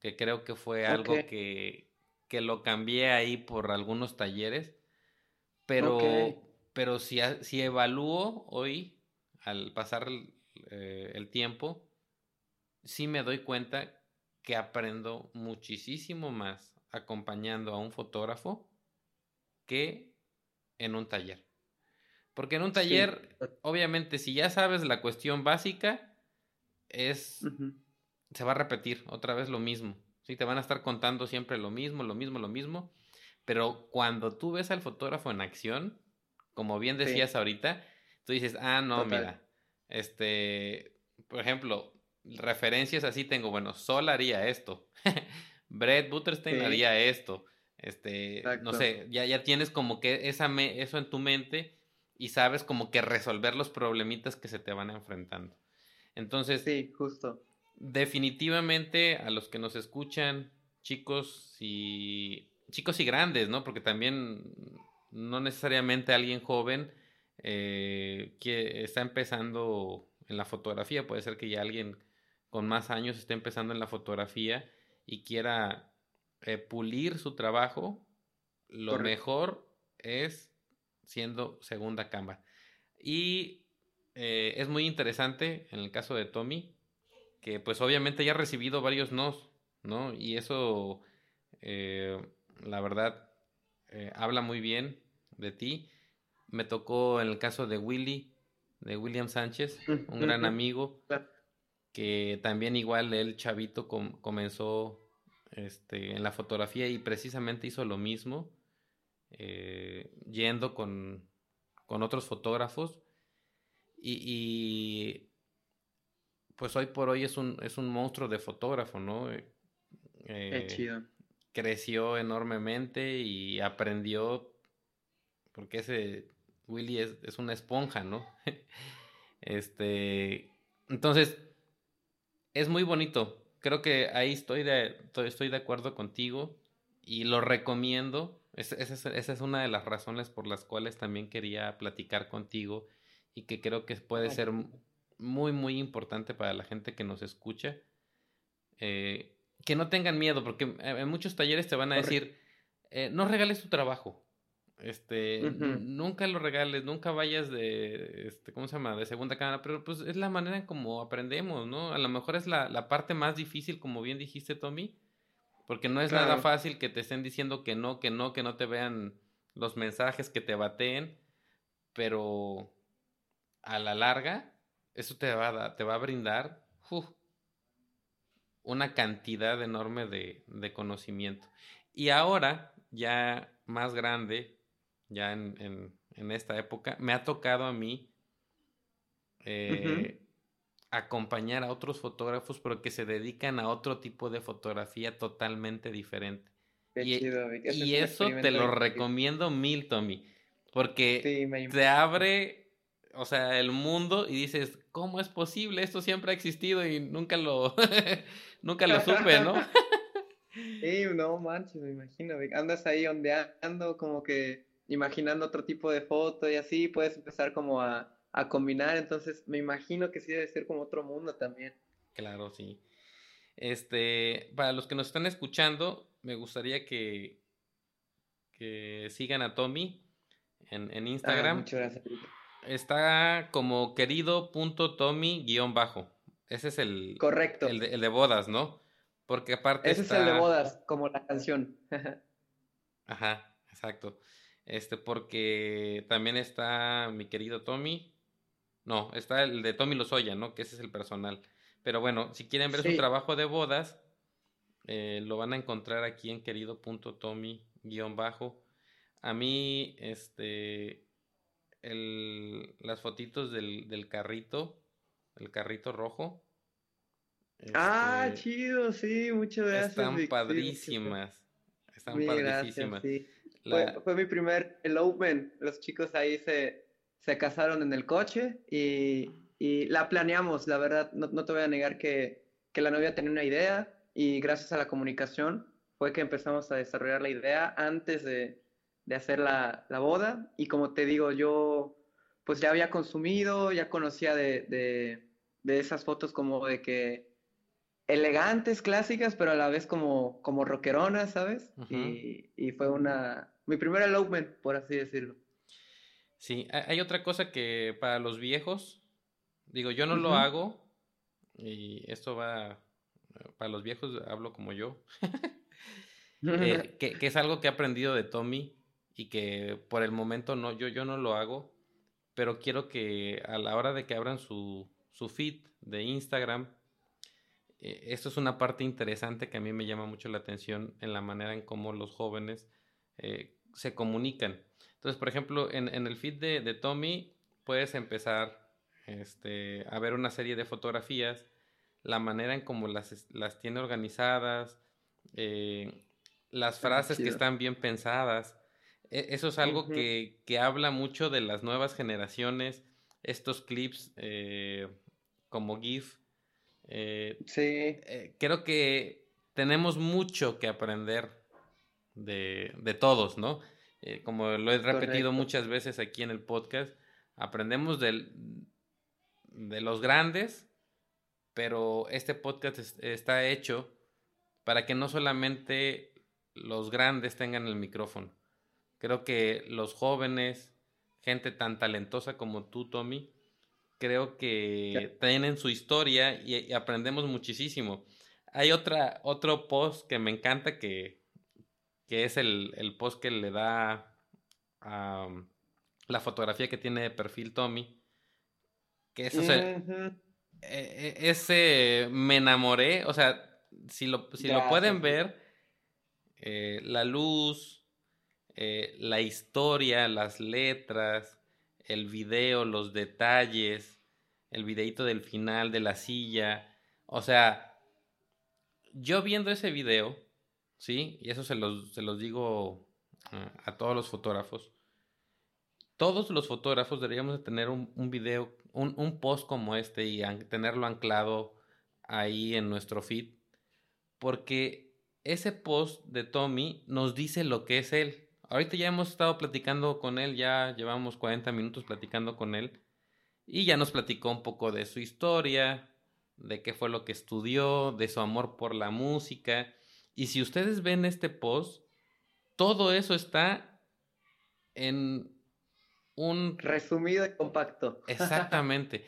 que creo que fue algo que, que lo cambié ahí por algunos talleres, pero, pero si, si evalúo hoy, al pasar eh, el, tiempo, sí me doy cuenta que aprendo muchísimo más acompañando a un fotógrafo que en un taller. Porque en un taller, obviamente, si ya sabes la cuestión básica, es se va a repetir otra vez lo mismo. Sí, te van a estar contando siempre lo mismo, lo mismo, lo mismo. Pero cuando tú ves al fotógrafo en acción, como bien decías ahorita, tú dices, ah, no, mira, este, por ejemplo, referencias así tengo, bueno, Sol haría esto, Brett Butterstein haría esto, este, no sé, ya, ya tienes como que esa eso en tu mente y sabes como que resolver los problemitas que se te van enfrentando. Entonces, sí, justo. Definitivamente a los que nos escuchan, chicos y chicos y grandes, ¿no? Porque también no necesariamente alguien joven eh, que está empezando en la fotografía, puede ser que ya alguien con más años esté empezando en la fotografía y quiera eh, pulir su trabajo, lo mejor es siendo segunda cámara. Y eh, es muy interesante en el caso de Tommy, que pues obviamente ya ha recibido varios nos, ¿no? Y eso, la verdad, habla muy bien de ti. Me tocó en el caso de Willy, de William Sánchez, un gran amigo, que también igual él, chavito, comenzó este, en la fotografía y precisamente hizo lo mismo, eh, yendo con, con, otros fotógrafos. Y, pues hoy por hoy es un, es un monstruo de fotógrafo, ¿no? Eh, chido. Creció enormemente y aprendió porque ese Willy es, una esponja, ¿no? este, entonces, es muy bonito. Creo que ahí estoy de, estoy de acuerdo contigo y lo recomiendo. Esa, es, una de las razones por las cuales también quería platicar contigo y que creo que puede ser muy, muy importante para la gente que nos escucha. Eh, que no tengan miedo, porque en muchos talleres te van a decir, eh, no regales tu trabajo. Este, nunca lo regales, nunca vayas de, este, ¿cómo se llama? De segunda cámara, pero pues es la manera en como aprendemos, ¿no? A lo mejor es la, la parte más difícil, como bien dijiste, Tommy, porque no es nada fácil que te estén diciendo que no, que no, que no te vean los mensajes, que te bateen, pero a la larga, eso te va a, te va a brindar una cantidad enorme de, de conocimiento. Y ahora, ya más grande, ya en, en, esta época, me ha tocado a mí eh, acompañar a otros fotógrafos, pero que se dedican a otro tipo de fotografía totalmente diferente. y, eso te lo recomiendo mil, Tommy, porque te abre, o sea, el mundo y dices, ¿cómo es posible? Esto siempre ha existido y nunca lo, nunca lo supe, ¿no? Sí, no manches, me imagino, andas ahí ondeando como que imaginando otro tipo de foto y así puedes empezar como a, combinar, entonces me imagino que sí debe ser como otro mundo también. Claro, sí. Este, para los que nos están escuchando, me gustaría que, que sigan a Tommy en, en ah, Instagram. muchas gracias. Está como querido.tommy-bajo. Ese es el. Correcto. El de, el de, bodas, ¿no? Porque aparte. Ese es el de bodas, como la canción. Ajá, exacto. Este, porque también está mi querido Tommy. No, está el de Tommy Lozoya, ¿no? Que ese es el personal. Pero bueno, si quieren ver su trabajo de bodas, eh, lo van a encontrar aquí en querido.tommy-bajo. A mí, este, el, las fotitos del, del carrito, el carrito rojo. ah, este, chido, sí, muchas gracias. Están padrísimas. Están padrísimas. Fue, mi primer elopement. Los chicos ahí se, se casaron en el coche y, y la planeamos, la verdad. No, no te voy a negar que, que, la novia tenía una idea y gracias a la comunicación fue que empezamos a desarrollar la idea antes de, de hacer la, la, boda. Y como te digo, yo pues ya había consumido, ya conocía de, de, de esas fotos como de que elegantes, clásicas, pero a la vez como, como rockeronas, ¿sabes? y, y, fue una, mi primer elopement, por así decirlo. Sí, hay otra cosa que para los viejos, digo, yo no lo hago, y esto va, para los viejos hablo como yo, eh, que, es algo que he aprendido de Tommy y que por el momento no, yo, yo no lo hago, pero quiero que a la hora de que abran su, su feed de Instagram, eh, esto es una parte interesante que a mí me llama mucho la atención en la manera en cómo los jóvenes eh, se comunican. Entonces, por ejemplo, en, el feed de, Tommy puedes empezar este, a ver una serie de fotografías, la manera en cómo las, las tiene organizadas, eh, las frases que están bien pensadas. E, eso es algo que, que, habla mucho de las nuevas generaciones, estos clips como GIF eh, sí. Eh, creo que tenemos mucho que aprender de, de todos, ¿no? Eh, como lo he repetido muchas veces aquí en el podcast, aprendemos del, de los grandes, pero este podcast está hecho para que no solamente los grandes tengan el micrófono. Creo que los jóvenes, gente tan talentosa como tú, Tommy, creo que tienen su historia y, aprendemos muchísimo. Hay otra, otro post que me encanta que, que es el, el, post que le da a la fotografía que tiene de perfil Tommy. Que eso e, e, ese me enamoré. O sea, si lo, si lo pueden ver, eh, la luz, eh, la historia, las letras, el video, los detalles, el videito del final de la silla. O sea, yo viendo ese video, ¿sí? Y eso se los, se los digo ah, a todos los fotógrafos. Todos los fotógrafos deberíamos de tener un, un video, un, un, post como este y tenerlo anclado ahí en nuestro feed. Porque ese post de Tommy nos dice lo que es él. Ahorita ya hemos estado platicando con él, ya llevamos 40 minutos platicando con él y ya nos platicó un poco de su historia, de qué fue lo que estudió, de su amor por la música. Y si ustedes ven este post, todo eso está en un... Resumido y compacto. Exactamente.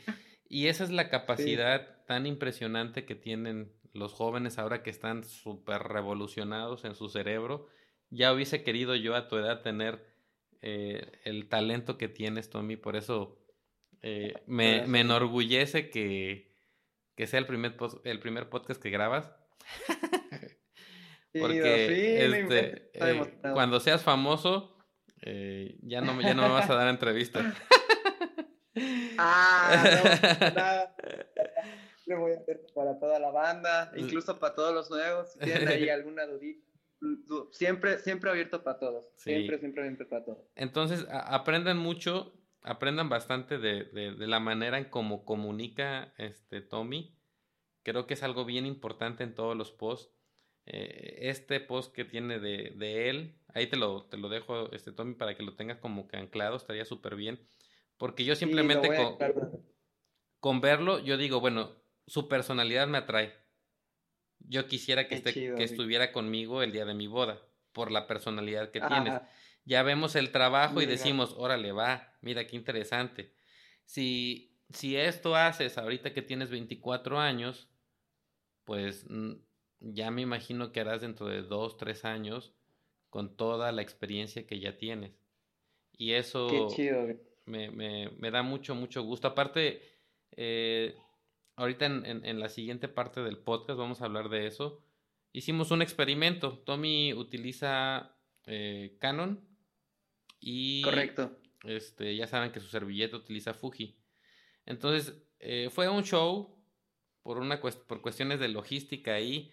Y esa es la capacidad tan impresionante que tienen los jóvenes ahora que están súper revolucionados en su cerebro ya hubiese querido yo a tu edad tener eh, el talento que tienes, Tommy, por eso eh, me, me, enorgullece que, que sea el primer, el primer podcast que grabas. Porque este, eh, cuando seas famoso, ya, no, ya no me vas a dar entrevistas. ah, no, Le voy a hacer para toda la banda, incluso para todos los nuevos. Si tienen ahí alguna dudita Siempre, siempre abierto para todos. Siempre, siempre abierto para todos. Entonces, aprendan mucho, aprendan bastante de, de, la manera en cómo comunica este Tommy. Creo que es algo bien importante en todos los posts. Eh, este post que tiene de, de, él, ahí te lo, te lo dejo, este Tommy, para que lo tengas como que anclado, estaría súper bien. Porque yo simplemente con, con verlo, yo digo, bueno, su personalidad me atrae yo quisiera que, esté, que estuviera conmigo el día de mi boda, por la personalidad que tienes. Ya vemos el trabajo y decimos, órale, va, mira qué interesante. Si, si esto haces ahorita que tienes 24 años, pues ya me imagino que harás dentro de 2, 3 años con toda la experiencia que ya tienes. Y eso me, me, me, da mucho, mucho gusto. Aparte, eh, ahorita en, la siguiente parte del podcast vamos a hablar de eso. Hicimos un experimento. Tommy utiliza eh, Canon y... Correcto. Este, ya saben que su servilleta utiliza Fuji. Entonces, eh, fue un show por, una por cuestiones de logística ahí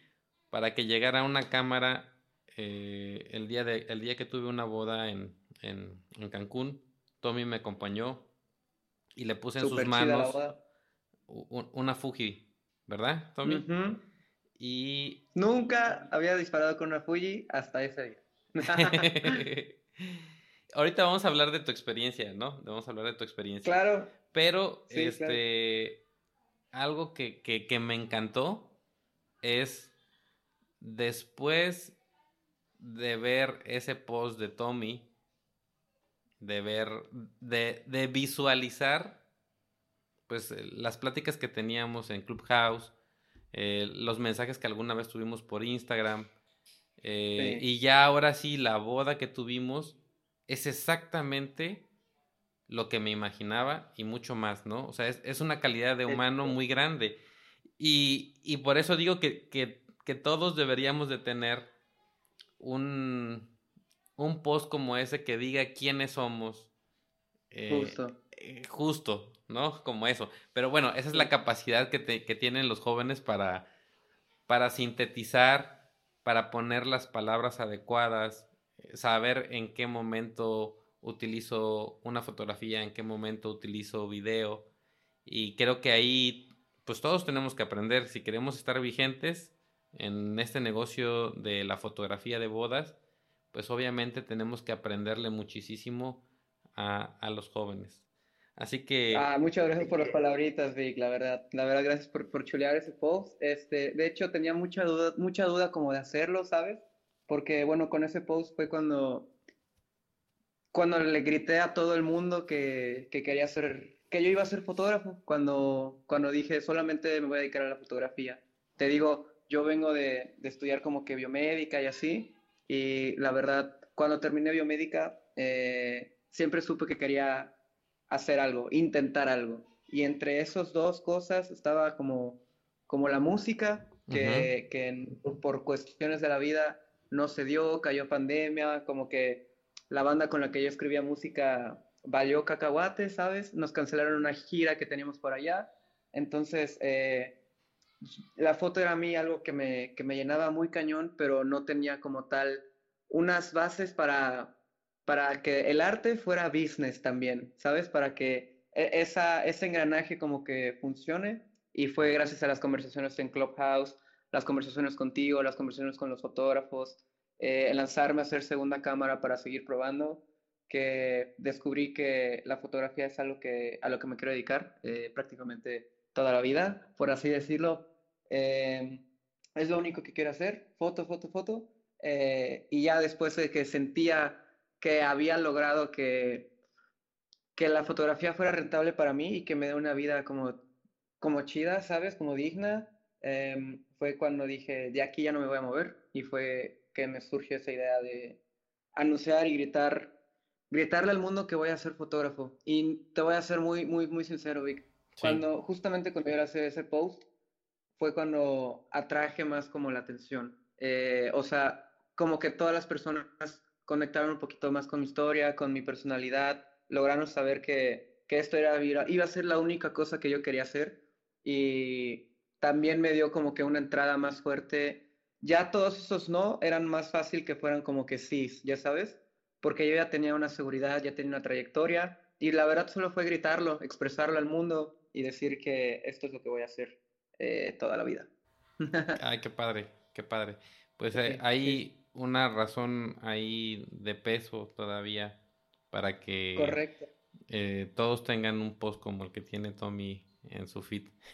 para que llegara una cámara eh, el, día de, el día que tuve una boda en, en, Cancún. Tommy me acompañó y le puse en sus manos una Fuji, ¿verdad, Tommy? Y... Nunca había disparado con una Fuji hasta ese día. Ahorita vamos a hablar de tu experiencia, ¿no? Vamos a hablar de tu experiencia. Claro. Pero, este, algo que, que, que me encantó es después de ver ese post de Tommy, de ver, de, de visualizar pues eh, las pláticas que teníamos en Clubhouse, eh, los mensajes que alguna vez tuvimos por Instagram, eh, y ya ahora sí la boda que tuvimos, es exactamente lo que me imaginaba y mucho más, ¿no? O sea, es, una calidad de humano muy grande. Y, por eso digo que, que, todos deberíamos de tener un, un post como ese que diga quiénes somos. Eh, justo. Eh, justo, ¿no? Como eso. Pero bueno, esa es la capacidad que, que tienen los jóvenes para, para sintetizar, para poner las palabras adecuadas, saber en qué momento utilizo una fotografía, en qué momento utilizo video. Y creo que ahí, pues todos tenemos que aprender. Si queremos estar vigentes en este negocio de la fotografía de bodas, pues obviamente tenemos que aprenderle muchísimo a, a los jóvenes. Así que... Ah, muchas gracias por las palabritas, Vic, la verdad. La verdad, gracias por, por chulear ese post. Este, de hecho, tenía mucha duda, mucha duda como de hacerlo, ¿sabes? Porque, bueno, con ese post fue cuando, cuando le grité a todo el mundo que, que quería ser, que yo iba a ser fotógrafo, cuando, cuando dije solamente me voy a dedicar a la fotografía. Te digo, yo vengo de, de estudiar como que biomédica y así, y la verdad, cuando terminé biomédica, eh, siempre supe que quería hacer algo, intentar algo. Y entre esas dos cosas estaba como, como la música, que, que por cuestiones de la vida no se dio, cayó pandemia, como que la banda con la que yo escribía música valió cacahuate, ¿sabes? Nos cancelaron una gira que teníamos por allá. Entonces, eh, la foto era a mí algo que me, que me llenaba muy cañón, pero no tenía como tal unas bases para, para que el arte fuera business también, ¿sabes? Para que e, esa, ese engranaje como que funcione. Y fue gracias a las conversaciones en Clubhouse, las conversaciones contigo, las conversaciones con los fotógrafos, eh, lanzarme a hacer segunda cámara para seguir probando, que descubrí que la fotografía es algo que, a lo que me quiero dedicar eh, prácticamente toda la vida, por así decirlo. Eh, es lo único que quiero hacer, foto, foto, foto. Eh, y ya después de que sentía que había logrado que, que la fotografía fuera rentable para mí y que me dé una vida como, como chida, ¿sabes? Como digna. Em, fue cuando dije, de aquí ya no me voy a mover. Y fue que me surgió esa idea de anunciar y gritar, gritarle al mundo que voy a ser fotógrafo. Y te voy a ser muy, muy, muy sincero, Vic. Cuando, justamente cuando yo hice ese post, fue cuando atraje más como la atención. Eh, o sea, como que todas las personas conectaron un poquito más con mi historia, con mi personalidad, lograron saber que, que esto era, iba a ser la única cosa que yo quería hacer y también me dio como que una entrada más fuerte. Ya todos esos no eran más fácil que fueran como que sí, ya sabes, porque yo ya tenía una seguridad, ya tenía una trayectoria y la verdad solo fue gritarlo, expresarlo al mundo y decir que esto es lo que voy a hacer eh, toda la vida. Ay, qué padre, qué padre. Pues eh, ahí una razón ahí de peso todavía para que eh, todos tengan un post como el que tiene Tommy en su feed.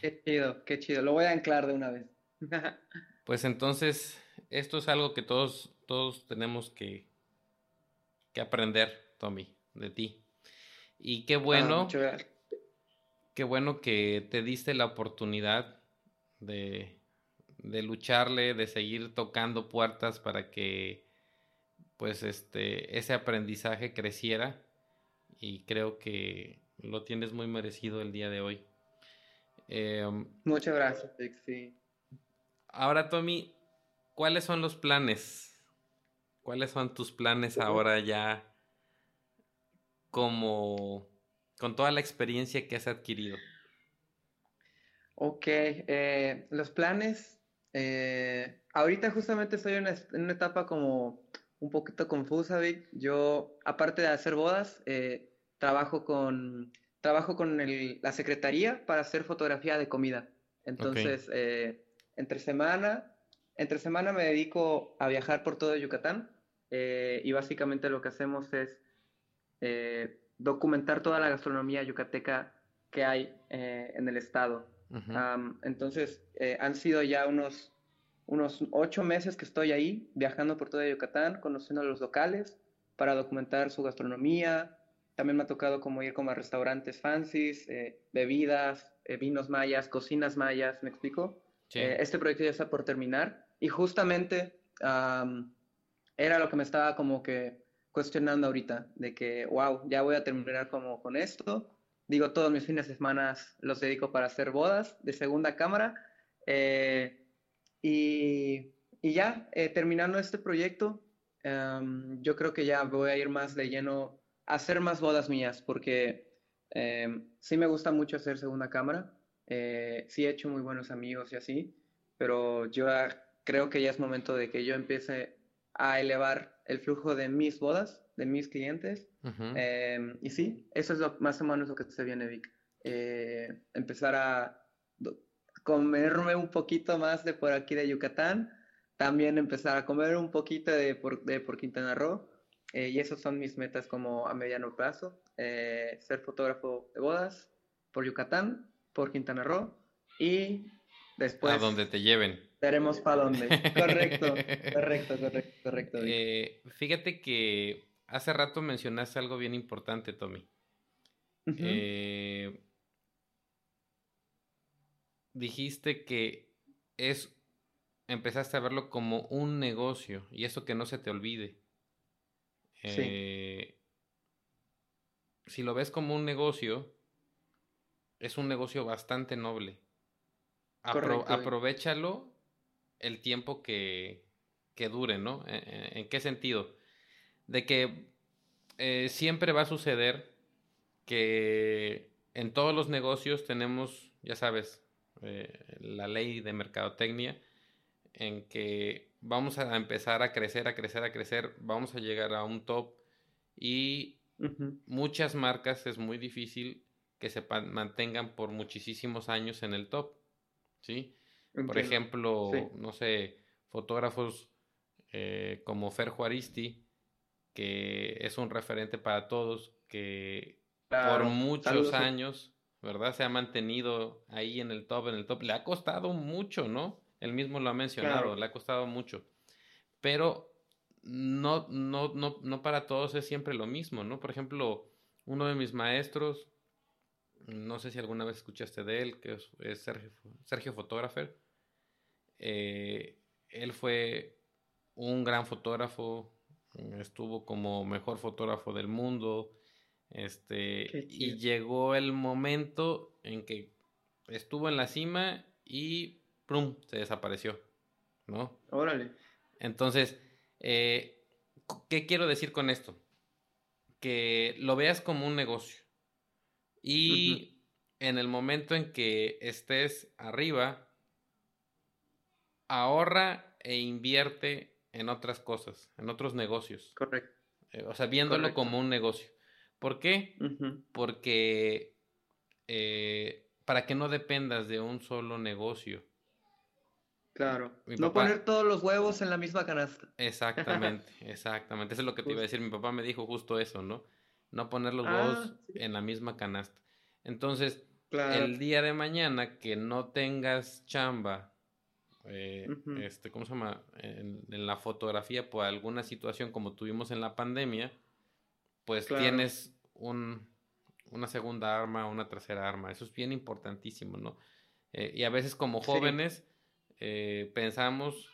qué chido, qué chido. Lo voy a anclar de una vez. pues entonces, esto es algo que todos, todos tenemos que, que aprender, Tommy, de ti. Y qué ah, bueno, qué bueno que te diste la oportunidad de de lucharle, de seguir tocando puertas para que pues este ese aprendizaje creciera y creo que lo tienes muy merecido el día de hoy. Em, Muchas gracias, Ahora, Tommy, ¿cuáles son los planes? ¿Cuáles son tus planes ahora ya como con toda la experiencia que has adquirido? Ok, eh, los planes eh, ahorita justamente estoy en una, etapa como un poquito confusa, Vic. Yo, aparte de hacer bodas, eh, trabajo con, trabajo con la secretaría para hacer fotografía de comida. Entonces, entre semana, entre semana me dedico a viajar por todo Yucatán y básicamente lo que hacemos es documentar toda la gastronomía yucateca que hay en el estado entonces, eh, han sido ya unos, unos ocho meses que estoy ahí, viajando por toda Yucatán, conociendo a los locales para documentar su gastronomía. También me ha tocado como ir como a restaurantes fancies, eh, bebidas, eh, vinos mayas, cocinas mayas, ¿me explico? este proyecto ya está por terminar y justamente era lo que me estaba como que cuestionando ahorita, de que, wow, ya voy a terminar como con esto. Digo, todos mis fines de semana los dedico para hacer bodas de segunda cámara. Eh, y, y, ya, eh, terminando este proyecto, em, yo creo que ya voy a ir más de lleno a hacer más bodas mías, porque em, sí me gusta mucho hacer segunda cámara. Eh, sí he hecho muy buenos amigos y así, pero yo creo que ya es momento de que yo empiece a elevar el flujo de mis bodas, de mis clientes. Em, y sí, eso es lo, más o menos lo que se viene, Vic. Eh, empezar a comerme un poquito más de por aquí de Yucatán, también empezar a comer un poquito de por, de por Quintana Roo. Eh, y esas son mis metas como a mediano plazo. Eh, ser fotógrafo de bodas por Yucatán, por Quintana Roo y después... A donde te lleven. Veremos para dónde. Correcto, correcto, correcto, correcto. Eh, fíjate que hace rato mencionaste algo bien importante, Tommy. Eh, dijiste que es empezaste a verlo como un negocio y eso que no se te olvide. Eh, si lo ves como un negocio, es un negocio bastante noble. aprovechalo el tiempo que, dure, ¿no? ¿En, e, e, ¿En, qué sentido? De que eh, siempre va a suceder que en todos los negocios tenemos, ya sabes, eh, la ley de mercadotecnia, en que vamos a empezar a crecer, a crecer, a crecer, vamos a llegar a un top y muchas marcas es muy difícil que se mantengan por muchísimos años en el top, ¿sí? Por ejemplo, no sé, fotógrafos eh, como Fer Juaristi, que es un referente para todos, que por muchos años, ¿verdad? Se ha mantenido ahí en el top, en el top. Le ha costado mucho, ¿no? Él mismo lo ha mencionado, le ha costado mucho. Pero no, no, no, no para todos es siempre lo mismo, ¿no? Por ejemplo, uno de mis maestros, no sé si alguna vez escuchaste de él, que es, Sergio, Sergio Fotógrafer. Eh, él fue un gran fotógrafo, estuvo como mejor fotógrafo del mundo, este, y llegó el momento en que estuvo en la cima y ¡prum! se desapareció, ¿no? Órale. Entonces, eh, ¿qué quiero decir con esto? Que lo veas como un negocio. Y en el momento en que estés arriba, ahorra e invierte en otras cosas, en otros negocios. Correcto. Eh, o sea, viéndolo como un negocio. ¿Por qué? Porque eh, para que no dependas de un solo negocio. Claro. no poner todos los huevos en la misma canasta. Exactamente, exactamente. Eso es lo que te iba a decir. Mi papá me dijo justo eso, ¿no? No poner los huevos ah, en la misma canasta. Entonces, el día de mañana que no tengas chamba eh, este, ¿cómo se llama? En, la fotografía por alguna situación como tuvimos en la pandemia, pues tienes un, una segunda arma, una tercera arma. Eso es bien importantísimo, ¿no? Eh, y a veces como jóvenes eh, pensamos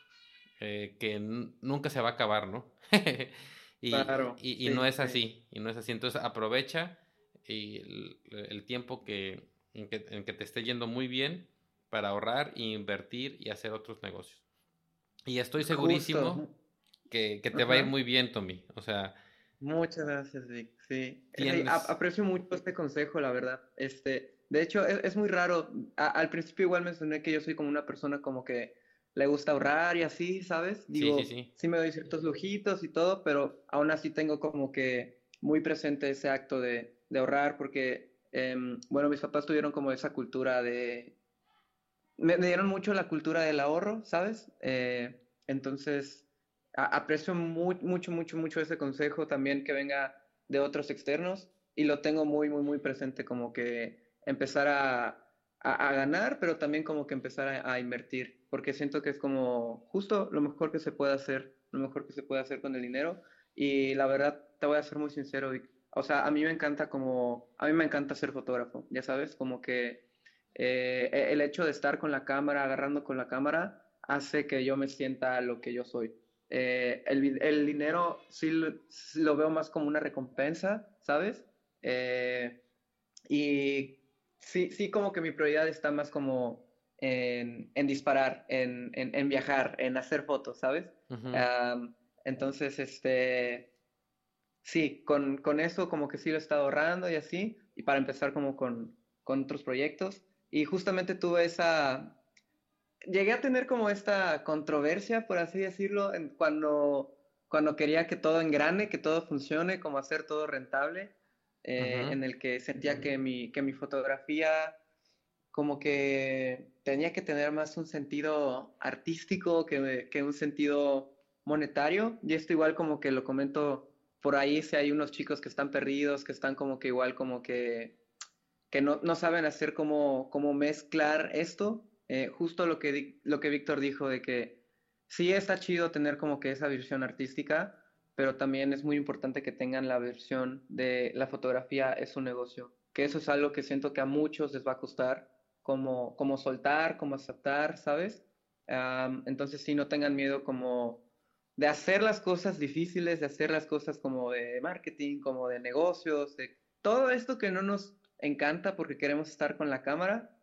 que nunca se va a acabar, ¿no? y, y, no es así, y no es así. Entonces aprovecha y el, tiempo que, en que, en que te esté yendo muy bien para ahorrar e invertir y hacer otros negocios. Y estoy segurísimo que, te va a ir muy bien, Tommy. O sea. Muchas gracias, Vic. Sí. aprecio mucho este consejo, la verdad. Este, de hecho, es, muy raro. al principio igual mencioné que yo soy como una persona como que le gusta ahorrar y así, ¿sabes? Digo, sí, sí, sí. sí me doy ciertos lujitos y todo, pero aún así tengo como que muy presente ese acto de, ahorrar porque, em, bueno, mis papás tuvieron como esa cultura de me, dieron mucho la cultura del ahorro, ¿sabes? Eh, entonces, aprecio mucho, mucho, mucho ese consejo también que venga de otros externos y lo tengo muy, muy, muy presente como que empezar a, ganar, pero también como que empezar a, invertir, porque siento que es como justo lo mejor que se puede hacer, lo mejor que se puede hacer con el dinero y la verdad, te voy a ser muy sincero, O sea, a mí me encanta como, a mí me encanta ser fotógrafo, ya sabes, como que eh, e, el hecho de estar con la cámara, agarrando con la cámara, hace que yo me sienta lo que yo soy. Eh, el, dinero sí lo, veo más como una recompensa, ¿sabes? Eh, y sí, sí como que mi prioridad está más como en, disparar, en, viajar, en hacer fotos, ¿sabes? entonces, este, sí, con, con, eso como que sí lo he estado ahorrando y así, y para empezar como con, con otros proyectos. Y justamente tuve esa, llegué a tener como esta controversia, por así decirlo, en cuando, cuando quería que todo engrane, que todo funcione, como hacer todo rentable, eh, en el que sentía que mi, que mi fotografía como que tenía que tener más un sentido artístico que, que un sentido monetario. Y esto igual como que lo comento por ahí, si hay unos chicos que están perdidos, que están como que igual como que, que no, no saben hacer como, como mezclar esto eh, justo lo que, lo que Víctor dijo de que sí está chido tener como que esa visión artística, pero también es muy importante que tengan la versión de la fotografía es un negocio, que eso es algo que siento que a muchos les va a costar, como, como soltar, como aceptar, ¿sabes? entonces sí, no tengan miedo como de hacer las cosas difíciles, de hacer las cosas como de marketing, como de negocios, todo esto que no nos encanta porque queremos estar con la cámara,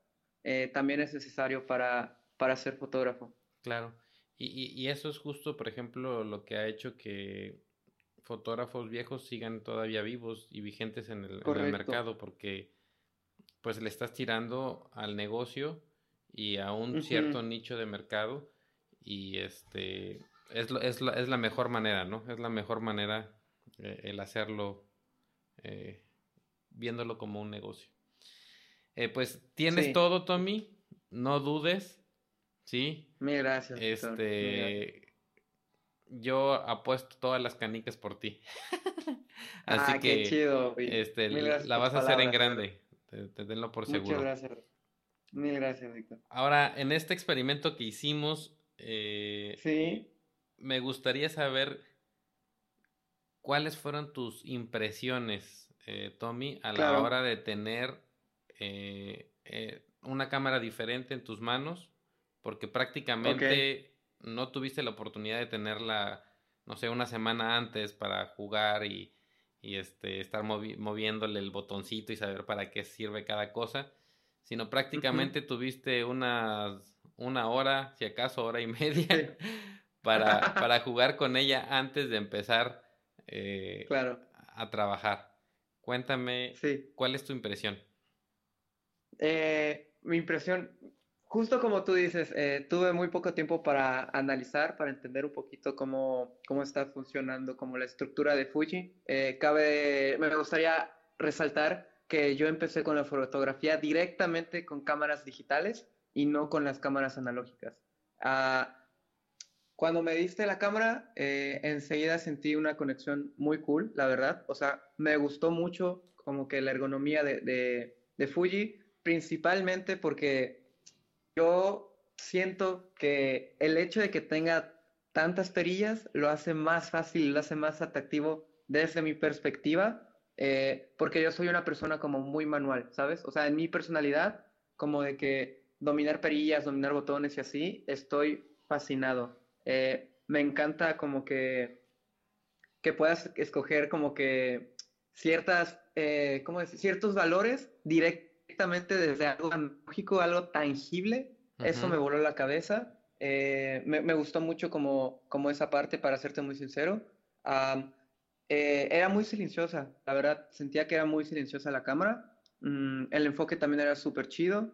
eh, también es necesario para, para ser fotógrafo. Claro, y, y, eso es justo, por ejemplo, lo que ha hecho que fotógrafos viejos sigan todavía vivos y vigentes en el, mercado, porque pues le estás tirando al negocio y a un cierto nicho de mercado y este es, es, la, es la mejor manera, ¿no? Es la mejor manera eh, el hacerlo eh, viéndolo como un negocio. Eh, pues tienes todo, Tommy. No dudes. ¿Sí? Mil gracias. Este. Yo apuesto todas las canicas por ti. Así ah, que. Qué chido, este, la vas a hacer en grande. Te, tenlo por seguro. Muchas gracias. Mil gracias, Víctor. Ahora, en este experimento que hicimos. Eh, sí. Me gustaría saber cuáles fueron tus impresiones, eh, Tommy, a la hora de tener eh, eh, una cámara diferente en tus manos, porque prácticamente no tuviste la oportunidad de tenerla, no sé, una semana antes para jugar y, este, estar moviéndole el botoncito y saber para qué sirve cada cosa, sino prácticamente tuviste unas, una hora, si acaso hora y media, para, para jugar con ella antes de empezar eh, a trabajar. Cuéntame, ¿cuál es tu impresión? Eh, mi impresión, justo como tú dices, eh, tuve muy poco tiempo para analizar, para entender un poquito cómo, cómo está funcionando como la estructura de Fuji. Eh, cabe, me gustaría resaltar que yo empecé con la fotografía directamente con cámaras digitales y no con las cámaras analógicas. Ah, cuando me diste la cámara, enseguida sentí una conexión muy cool, la verdad. O sea, me gustó mucho como que la ergonomía de, de, de Fuji principalmente porque yo siento que el hecho de que tenga tantas perillas lo hace más fácil, lo hace más atractivo desde mi perspectiva, eh, porque yo soy una persona como muy manual, ¿sabes? O sea, en mi personalidad, como de que dominar perillas, dominar botones y así, estoy fascinado. Eh, me encanta como que, que puedas escoger como que ciertas, eh, ¿cómo decir? Ciertos valores directamente desde algo analógico, algo tangible. Eso me voló la cabeza. Eh, me, gustó mucho como, como esa parte, para serte muy sincero. Eh, era muy silenciosa, la verdad, sentía que era muy silenciosa la cámara. Mm, el enfoque también era súper chido.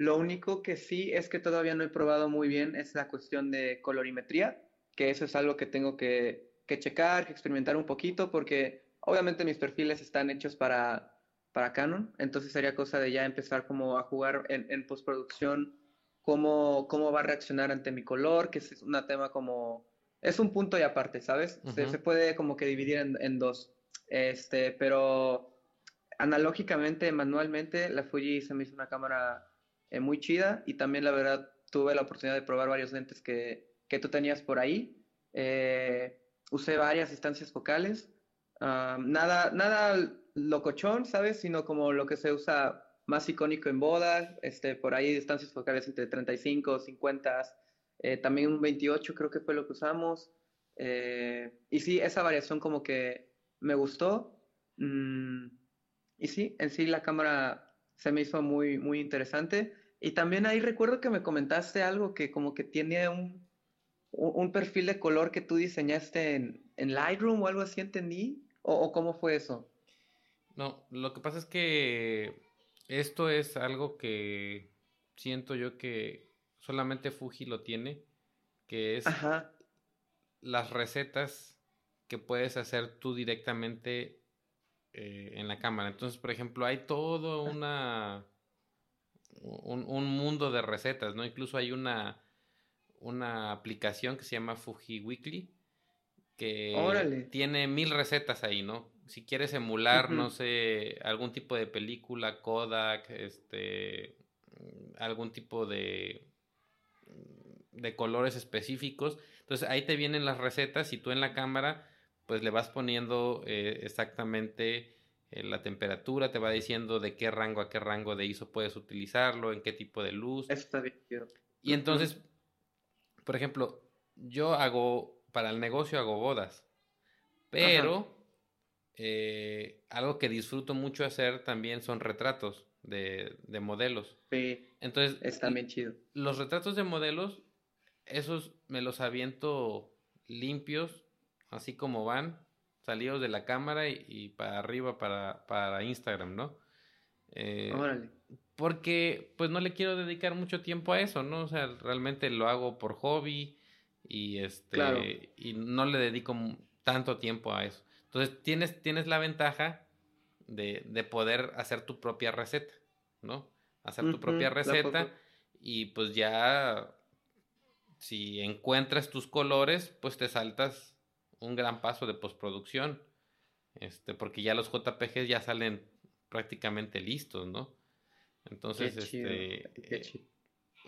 Lo único que sí es que todavía no he probado muy bien es la cuestión de colorimetría, que eso es algo que tengo que, que checar, que experimentar un poquito, porque obviamente mis perfiles están hechos para para Canon, entonces sería cosa de ya empezar como a jugar en, postproducción cómo, cómo va a reaccionar ante mi color, que es un tema como, es un punto y aparte, ¿sabes? se, puede como que dividir en, dos, este, pero analógicamente, manualmente, la Fuji se me hizo una cámara eh, muy chida y también la verdad tuve la oportunidad de probar varios lentes que, que tú tenías por ahí. Eh, usé varias instancias focales. Ah, nada, nada locochón, ¿sabes? Sino como lo que se usa más icónico en bodas, este, por ahí distancias focales entre 35, 50, eh, también un 28 creo que fue lo que usamos. Eh, y sí, esa variación como que me gustó. Mm, y sí, en sí la cámara se me hizo muy, muy interesante. Y también ahí recuerdo que me comentaste algo que como que tiene un, un perfil de color que tú diseñaste en, en Lightroom o algo así, entendí. ¿O, cómo fue eso? No, lo que pasa es que esto es algo que siento yo que solamente Fuji lo tiene, que es las recetas que puedes hacer tú directamente eh, en la cámara. Entonces, por ejemplo, hay todo una un, un, mundo de recetas, ¿no? Incluso hay una, una aplicación que se llama Fuji Weekly que tiene mil recetas ahí, ¿no? Si quieres emular, no sé, algún tipo de película, Kodak, este, algún tipo de, de colores específicos, entonces ahí te vienen las recetas y tú en la cámara, pues le vas poniendo eh, exactamente eh, la temperatura, te va diciendo de qué rango a qué rango de ISO puedes utilizarlo, en qué tipo de luz. Está bien. Y entonces, por ejemplo, yo hago para el negocio hago bodas. Pero eh, algo que disfruto mucho hacer también son retratos de, modelos. Sí. Entonces. Es también chido. Los retratos de modelos, esos me los aviento limpios, así como van, salidos de la cámara y, para arriba para, para, Instagram, ¿no? Eh, Órale. Porque pues no le quiero dedicar mucho tiempo a eso, ¿no? O sea, realmente lo hago por hobby y este y no le dedico tanto tiempo a eso. Entonces tienes, tienes la ventaja de, de poder hacer tu propia receta, ¿no? Hacer tu propia receta y pues ya si encuentras tus colores, pues te saltas un gran paso de postproducción. Este, porque ya los JPGs ya salen prácticamente listos, ¿no? Entonces, este,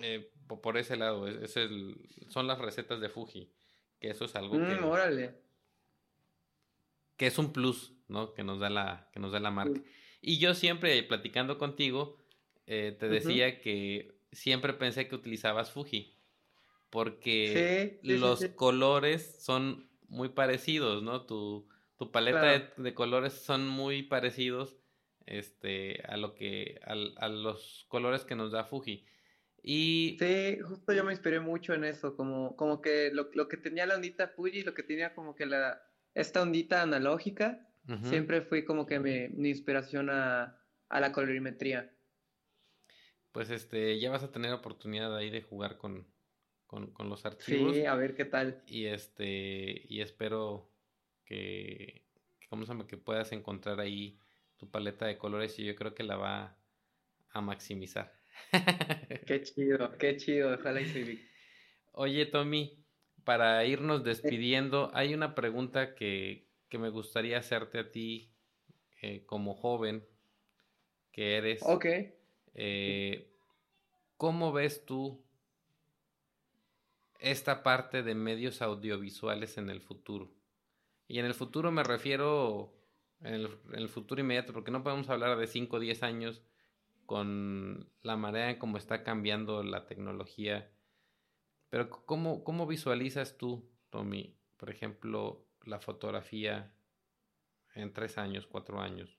eh, por ese lado, es, el, son las recetas de Fuji, que eso es algo que... Mm, órale. Que es un plus, ¿no? Que nos da la, que nos da la marca. Y yo siempre, platicando contigo, eh, te decía que siempre pensé que utilizabas Fuji, porque los colores son muy parecidos, ¿no? Tu, tu paleta de, colores son muy parecidos este, a, lo que, a los colores que nos da Fuji. Y... Sí, justo yo me inspiré mucho en eso, como, como que lo, lo que tenía la ondita Fuji, lo que tenía como que la, esta ondita analógica, siempre fui como que mi, mi inspiración a, a, la colorimetría. Pues este, ya vas a tener oportunidad ahí de jugar con, con, con los archivos. Sí, a ver qué tal. Y este, y espero que, que, ¿cómo se llama? que puedas encontrar ahí tu paleta de colores y yo creo que la va a maximizar. Qué chido, qué chido, ojalá y Oye, Tommy, para irnos despidiendo, hay una pregunta que, me gustaría hacerte a ti eh, como joven que eres. Ok. Eh, ¿Cómo ves tú esta parte de medios audiovisuales en el futuro? Y en el futuro me refiero en el, futuro inmediato, porque no podemos hablar de 5 o 10 años con la manera en cómo está cambiando la tecnología. Pero ¿cómo, cómo visualizas tú, Tommy, por ejemplo, la fotografía en tres años, cuatro años?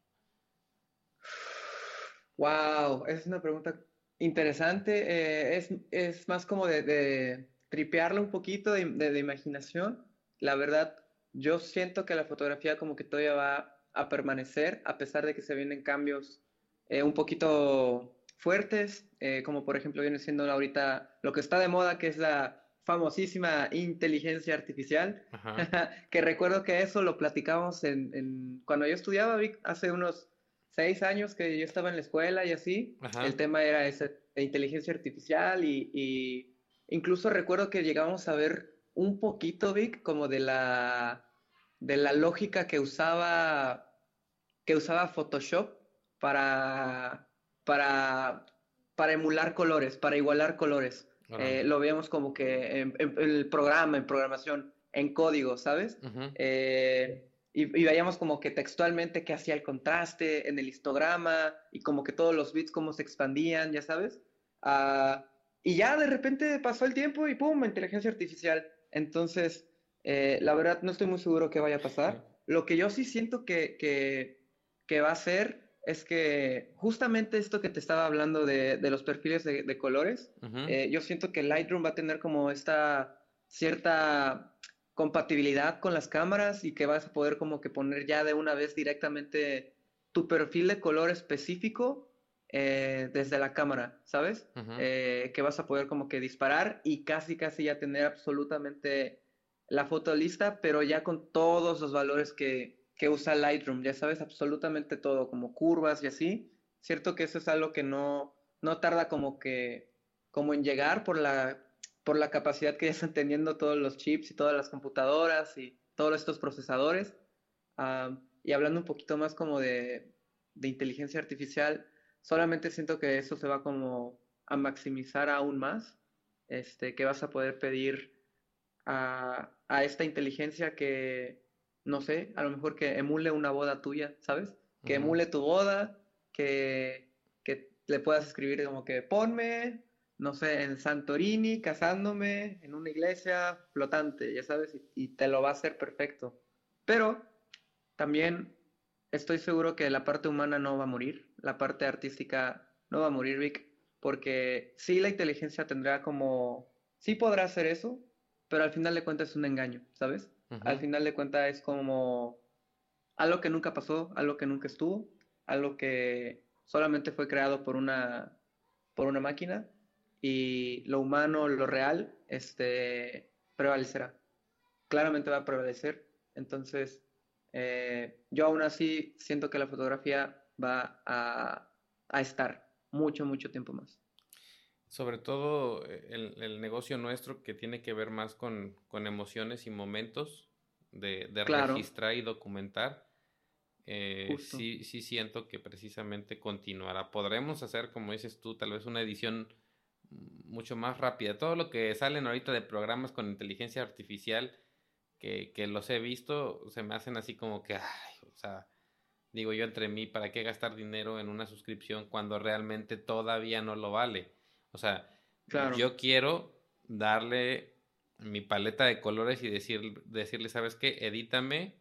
Wow, es una pregunta interesante. Eh, es, es, más como de tripearla un poquito de, de, imaginación. La verdad, yo siento que la fotografía como que todavía va a permanecer, a pesar de que se vienen cambios eh, un poquito fuertes, eh, como por ejemplo viene siendo ahorita lo que está de moda, que es la famosísima inteligencia artificial, que recuerdo que eso lo platicamos en, cuando yo estudiaba, hace unos seis años que yo estaba en la escuela y así, el tema era ese de inteligencia artificial y, incluso recuerdo que llegamos a ver un poquito, Vic, como de la, de la lógica que usaba, que usaba Photoshop para, para, para emular colores, para igualar colores. Eh, lo vemos como que en, el programa, en programación, en código, ¿sabes? Eh, y, veíamos como que textualmente qué hacía el contraste en el histograma y como que todos los bits cómo se expandían, ya sabes. Ah, y ya de repente pasó el tiempo y ¡pum! inteligencia artificial. Entonces, eh, la verdad no estoy muy seguro qué vaya a pasar. Lo que yo sí siento que, que, va a ser es que justamente esto que te estaba hablando de, de los perfiles de, colores, eh, yo siento que Lightroom va a tener como esta cierta compatibilidad con las cámaras y que vas a poder como que poner ya de una vez directamente tu perfil de color específico eh, desde la cámara, ¿sabes? Eh, que vas a poder como que disparar y casi casi ya tener absolutamente la foto lista, pero ya con todos los valores que, que usa Lightroom, ya sabes, absolutamente todo, como curvas y así. Cierto que eso es algo que no, no tarda como que como en llegar por la, por la capacidad que ya están teniendo todos los chips y todas las computadoras y todos estos procesadores. Ah, y hablando un poquito más como de, de inteligencia artificial, solamente siento que eso se va como a maximizar aún más, este, que vas a poder pedir a, esta inteligencia que, no sé, a lo mejor que emule una boda tuya, ¿sabes? Que emule tu boda, que, que le puedas escribir como que ponme, no sé, en Santorini, casándome, en una iglesia flotante, ya sabes, y te lo va a hacer perfecto. Pero también estoy seguro que la parte humana no va a morir, la parte artística no va a morir, Vic, porque sí la inteligencia tendrá como, sí podrá hacer eso, pero al final de cuentas es un engaño, ¿sabes? Al final de cuentas es como algo que nunca pasó, algo que nunca estuvo, algo que solamente fue creado por una, por una máquina y lo humano, lo real, este, prevalecerá. Claramente va a prevalecer. Entonces, eh, yo aún así siento que la fotografía va a, estar mucho, mucho tiempo más. Sobre todo eh, el, negocio nuestro que tiene que ver más con, emociones y momentos de, registrar y documentar. Eh, sí, sí siento que precisamente continuará. Podremos hacer, como dices tú, tal vez una edición mucho más rápida. Todo lo que salen ahorita de programas con inteligencia artificial que, los he visto, se me hacen así como que, ay, o sea, digo yo entre mí, ¿para qué gastar dinero en una suscripción cuando realmente todavía no lo vale? O sea, yo quiero darle mi paleta de colores y decir, decirle, ¿sabes qué? Edítame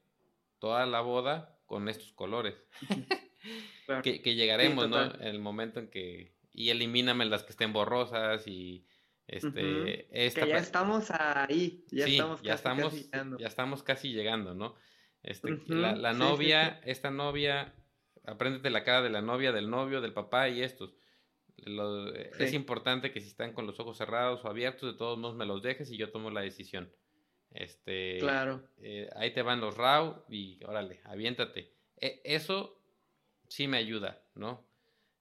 toda la boda con estos colores. que, llegaremos, ¿no? En el momento en que... Y elimíname las que estén borrosas y este, que ya estamos ahí, ya estamos casi, ya estamos, llegando. ya estamos casi llegando, ¿no? Este, la, novia, esta novia, apréndete la cara de la novia, del novio, del papá y estos. es importante que si están con los ojos cerrados o abiertos, de todos modos me los dejes y yo tomo la decisión. Este, claro. Eh, ahí te van los RAW y órale, aviéntate. E, eso sí me ayuda, ¿no?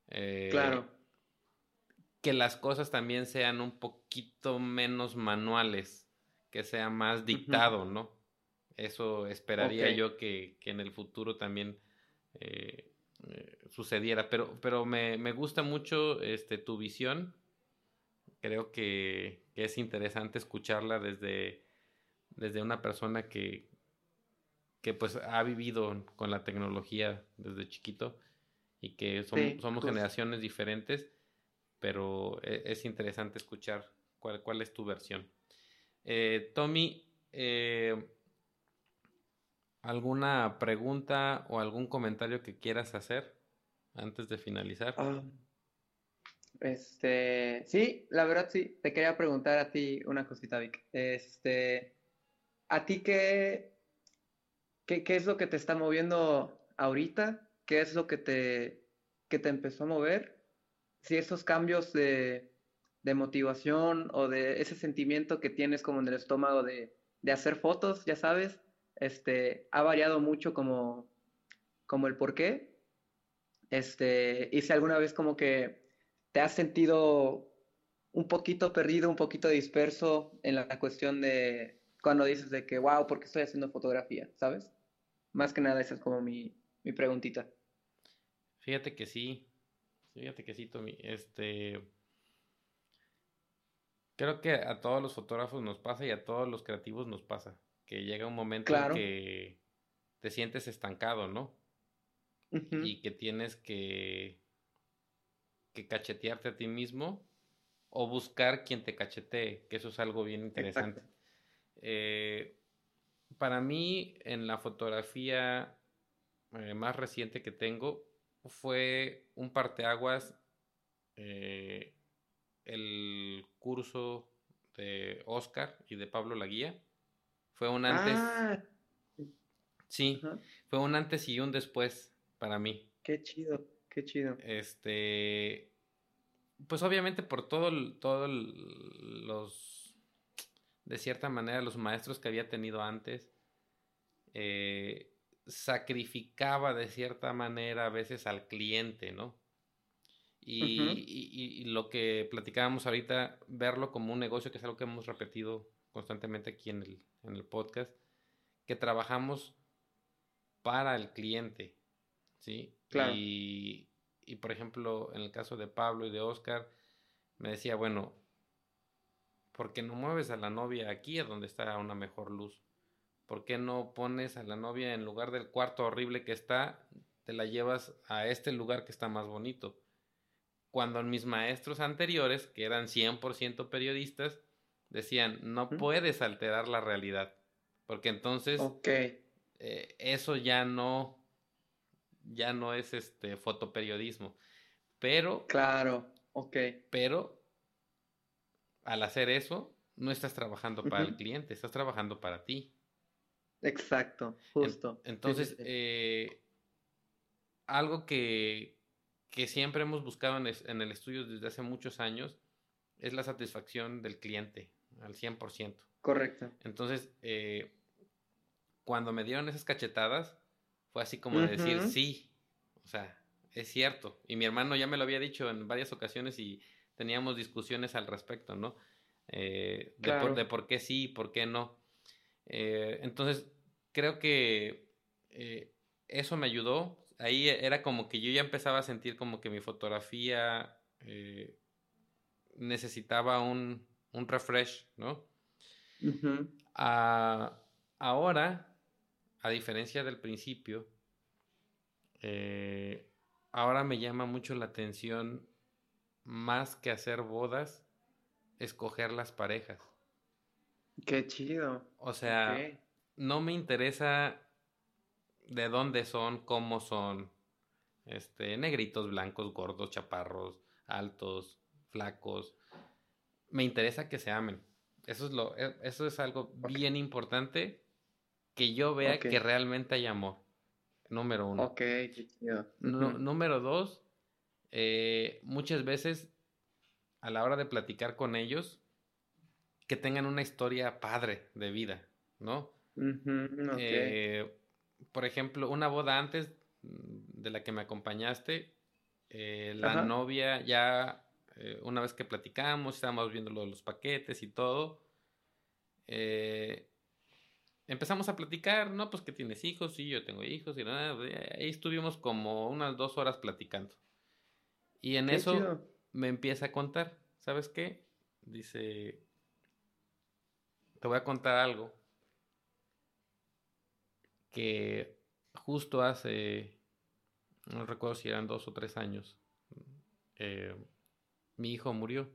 Eh, claro que las cosas también sean un poquito menos manuales, que sea más dictado, ¿no? Eso esperaría yo que, en el futuro también eh, eh, sucediera. Pero, pero me, gusta mucho este, tu visión. Creo que, es interesante escucharla desde, desde una persona que, que pues ha vivido con la tecnología desde chiquito y que somos generaciones diferentes pero e, es interesante escuchar cuál, cuál es tu versión. Eh, Tommy, eh, ¿alguna pregunta o algún comentario que quieras hacer antes de finalizar? Ah, este, sí, la verdad sí. Te quería preguntar a ti una cosita, Vic. Este, ¿a ti qué, qué, qué es lo que te está moviendo ahorita? ¿Qué es lo que te, que te empezó a mover? Si esos cambios de, motivación o de ese sentimiento que tienes como en el estómago de, hacer fotos, ya sabes, este, ha variado mucho como, como el por qué. Este, y si alguna vez como que te has sentido un poquito perdido, un poquito disperso en la cuestión de cuando dices de que, wow, ¿por qué estoy haciendo fotografía? ¿Sabes? Más que nada esa es como mi, mi preguntita. Fíjate que sí, Fíjate que sí, Tommy. Este. Creo que a todos los fotógrafos nos pasa y a todos los creativos nos pasa. Que llega un momento en que te sientes estancado, ¿no? Y que tienes que, que cachetearte a ti mismo o buscar quien te cachetee, que eso es algo bien interesante. Eh, para mí, en la fotografía eh, más reciente que tengo, fue un parteaguas eh, el curso de Oscar y de Pablo Laguía. Fue un antes. Ah. Sí, fue un antes y un después para mí. Qué chido, qué chido. Este, pues obviamente por todo, todo los, de cierta manera, los maestros que había tenido antes, eh, sacrificaba de cierta manera a veces al cliente, ¿no? Y, lo que platicábamos ahorita, verlo como un negocio, que es algo que hemos repetido constantemente aquí en el, en el podcast, que trabajamos para el cliente, ¿sí? Claro. Y, y por ejemplo, en el caso de Pablo y de Oscar, me decía, bueno, ¿por qué no mueves a la novia aquí, a donde está una mejor luz? ¿Por qué no pones a la novia en lugar del cuarto horrible que está, te la llevas a este lugar que está más bonito? Cuando mis maestros anteriores, que eran 100% periodistas, decían, no puedes alterar la realidad, porque entonces eh, eso ya no ya no es este fotoperiodismo. Pero. Claro, ok. Pero al hacer eso, no estás trabajando para el cliente, estás trabajando para ti. Exacto, justo. entonces, eh, algo que, que, siempre hemos buscado en, el estudio desde hace muchos años es la satisfacción del cliente al 100%. Correcto. Entonces, eh, cuando me dieron esas cachetadas, fue así como decir, sí, o sea, es cierto. Y mi hermano ya me lo había dicho en varias ocasiones y teníamos discusiones al respecto, ¿no? Eh, de, por, qué sí y por qué no. Eh, entonces, creo que eh, eso me ayudó. Ahí era como que yo ya empezaba a sentir como que mi fotografía necesitaba un, un, refresh, ¿no? Ah, ahora a diferencia del principio, eh, ahora me llama mucho la atención, más que hacer bodas, escoger las parejas. Qué chido. O sea, no me interesa de dónde son, cómo son, este, negritos, blancos, gordos, chaparros, altos, flacos. Me interesa que se amen. Eso es lo, e, eso es algo bien importante que yo vea que realmente hay amor. Número uno. Ok, qué chido. número dos, eh, muchas veces a la hora de platicar con ellos, que tengan una historia padre de vida, ¿no? Eh, por ejemplo, una boda antes de la que me acompañaste, eh, la novia ya, una vez que platicamos, estábamos viendo los paquetes y todo, eh, empezamos a platicar, ¿no? Pues que tienes hijos, sí, yo tengo hijos, y nada, ahí estuvimos como unas dos horas platicando. Y en eso me empieza a contar, ¿sabes qué? Dice, te voy a contar algo que justo hace, no recuerdo si eran dos o tres años, eh, mi hijo murió.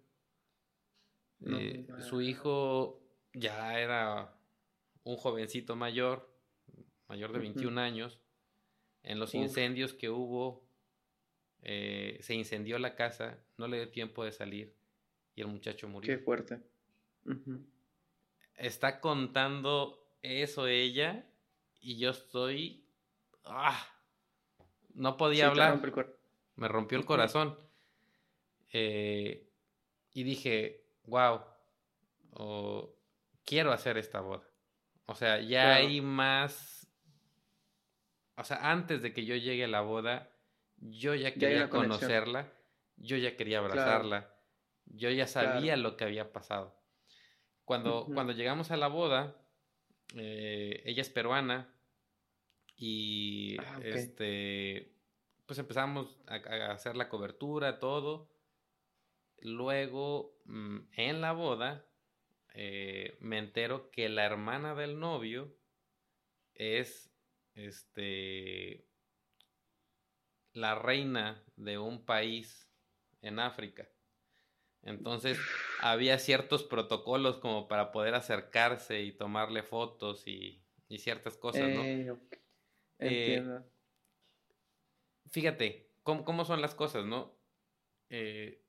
Eh, su hijo ya era un jovencito mayor, mayor de 21 años, en los incendios que hubo, eh, se incendió la casa, no le dio tiempo de salir y el muchacho murió. Qué fuerte. Está contando eso ella y yo estoy... ¡Ah! No podía hablar. Me rompió el corazón. Eh, y dije, wow, quiero hacer esta boda. O sea, ya hay más. O sea, antes de que yo llegue a la boda, yo ya quería conocerla, yo ya quería abrazarla, yo ya sabía lo que había pasado. Cuando, cuando llegamos a la boda, eh, ella es peruana y ah, este pues empezamos a, hacer la cobertura, todo. Luego, mm, en la boda, eh, me entero que la hermana del novio es este la reina de un país en África. Entonces había ciertos protocolos como para poder acercarse y tomarle fotos y, ciertas cosas, ¿no? Eh, entiendo. fíjate, ¿cómo, son las cosas, no? Eh,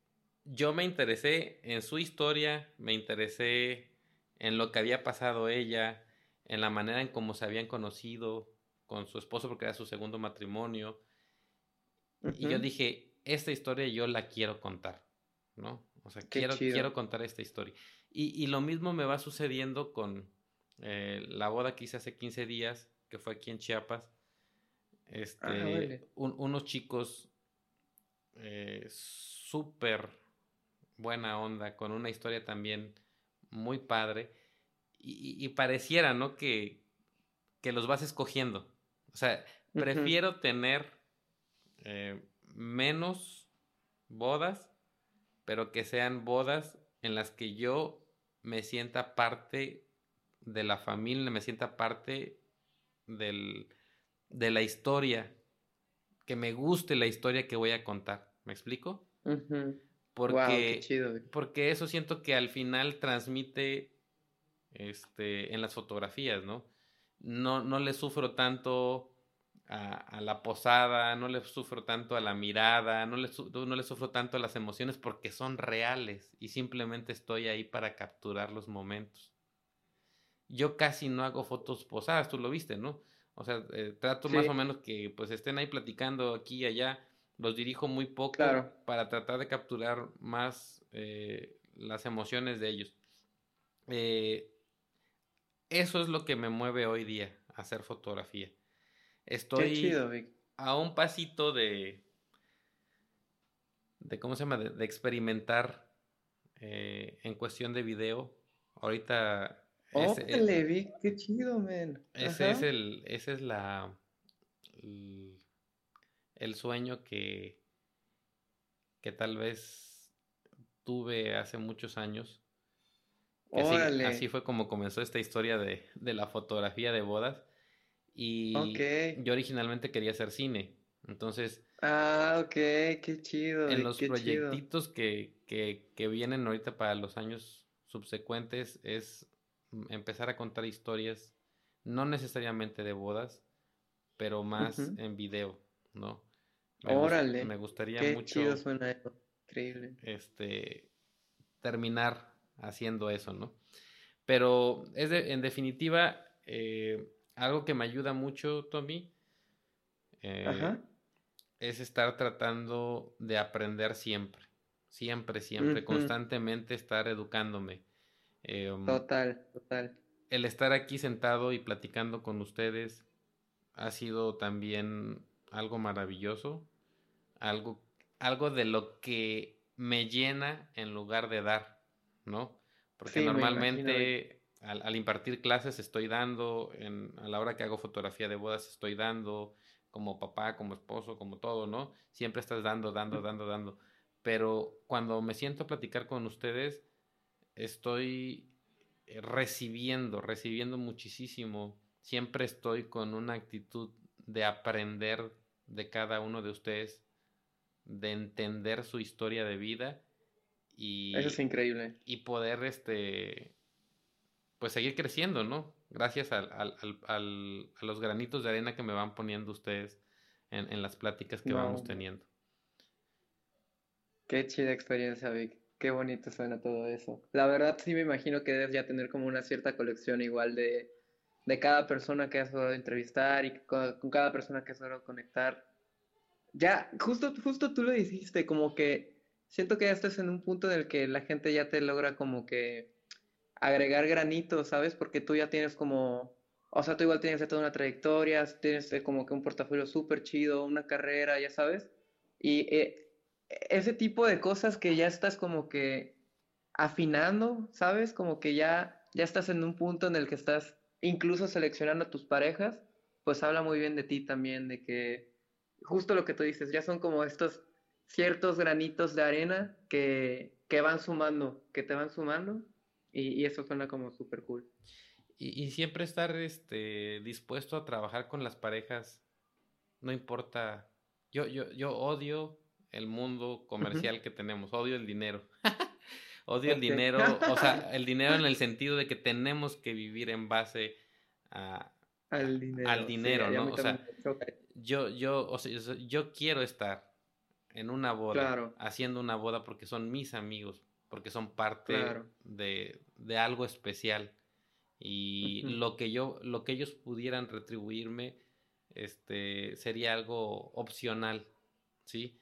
yo me interesé en su historia, me interesé en lo que había pasado ella, en la manera en cómo se habían conocido con su esposo porque era su segundo matrimonio. Y yo dije, esta historia yo la quiero contar, ¿no? O sea, quiero, quiero contar esta historia. Y, lo mismo me va sucediendo con eh, la boda que hice hace 15 días, que fue aquí en Chiapas. Este, ah, unos chicos eh, súper buena onda, con una historia también muy padre. Y, pareciera, ¿no? Que, que, los vas escogiendo. O sea, prefiero tener eh, menos bodas, pero que sean bodas en las que yo me sienta parte de la familia, me sienta parte del, de la historia, que me guste la historia que voy a contar. ¿Me explico? Porque, porque eso siento que al final transmite este, en las fotografías, ¿no? No, no le sufro tanto a, la posada, no le sufro tanto a la mirada, no le, no le sufro tanto a las emociones porque son reales y simplemente estoy ahí para capturar los momentos. Yo casi no hago fotos posadas, tú lo viste, ¿no? O sea, eh, trato más o menos que pues estén ahí platicando aquí y allá los dirijo muy poco para tratar de capturar más eh, las emociones de ellos. Eh, eso es lo que me mueve hoy día, hacer fotografía. Estoy a un pasito de, de ¿cómo se llama? De, experimentar eh, en cuestión de video. Ahorita... Ese, qué chido, man. Ese es el, ese es la, el sueño que, que tal vez tuve hace muchos años. Así, fue como comenzó esta historia de, la fotografía de bodas. Y yo originalmente quería hacer cine. Entonces. Ah, ok, qué chido. En los proyectitos que, que, que, vienen ahorita para los años subsecuentes es empezar a contar historias, no necesariamente de bodas, pero más en video, ¿no? Me Órale. me gustaría Qué mucho. Chido suena eso. Increíble. Este. Terminar haciendo eso, ¿no? Pero es en definitiva eh, algo que me ayuda mucho, Tommy. Eh, es estar tratando de aprender siempre. Siempre, siempre, constantemente estar educándome. Em, total, total. El estar aquí sentado y platicando con ustedes ha sido también algo maravilloso, algo, algo de lo que me llena en lugar de dar, ¿no? Porque normalmente al, impartir clases estoy dando, en, a la hora que hago fotografía de bodas estoy dando, como papá, como esposo, como todo, ¿no? Siempre estás dando, dando, dando, dando. Pero cuando me siento a platicar con ustedes, estoy eh, recibiendo, recibiendo muchísimo. Siempre estoy con una actitud de aprender de cada uno de ustedes, de entender su historia de vida y... Eso es increíble. Y poder, este, pues seguir creciendo, ¿no? Gracias al, al, al, a los granitos de arena que me van poniendo ustedes en, en las pláticas que vamos teniendo. Qué chida experiencia, Vic. Qué bonito suena todo eso. La verdad sí me imagino que debes ya tener como una cierta colección igual de, de cada persona que has logrado entrevistar y con, cada persona que has logrado conectar. Ya, justo, justo tú lo dijiste, como que siento que ya estás en un punto en el que la gente ya te logra como que agregar granitos, ¿sabes? Porque tú ya tienes como, o sea, tú igual tienes toda una trayectoria, tienes eh, como que un portafolio súper chido, una carrera, ya sabes. Y eh, ese tipo de cosas que ya estás como que afinando, ¿sabes? Como que ya, ya estás en un punto en el que estás incluso seleccionando a tus parejas, pues habla muy bien de ti también, de que justo lo que tú dices, ya son como estos ciertos granitos de arena que, que van sumando, que te van sumando, y, eso suena como súper cool. Y, siempre estar este, dispuesto a trabajar con las parejas, no importa, yo, yo, yo odio el mundo comercial que tenemos, odio el dinero. Odio el dinero, o sea, el dinero en el sentido de que tenemos que vivir en base a, al dinero, al dinero ¿no? O sea, yo, yo, o sea, yo quiero estar en una boda, haciendo una boda porque son mis amigos, porque son parte de, de, algo especial. Y lo que yo, lo que ellos pudieran retribuirme, este, sería algo opcional, ¿sí?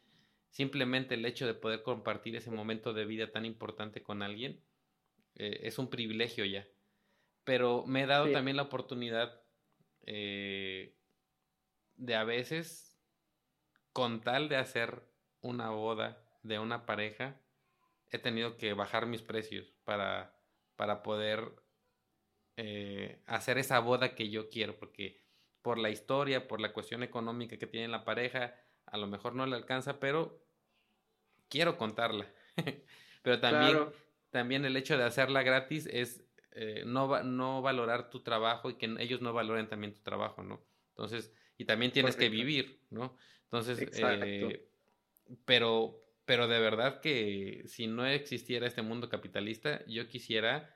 Simplemente el hecho de poder compartir ese momento de vida tan importante con alguien eh, es un privilegio ya. Pero me he dado también la oportunidad eh, de a veces, con tal de hacer una boda de una pareja, he tenido que bajar mis precios para, para poder eh, hacer esa boda que yo quiero, porque por la historia, por la cuestión económica que tiene la pareja, a lo mejor no le alcanza, pero quiero contarla. pero también, también el hecho de hacerla gratis es eh, no, no valorar tu trabajo y que ellos no valoren también tu trabajo, ¿no? Entonces, y también tienes que vivir, ¿no? Entonces, eh, pero, pero de verdad que si no existiera este mundo capitalista, yo quisiera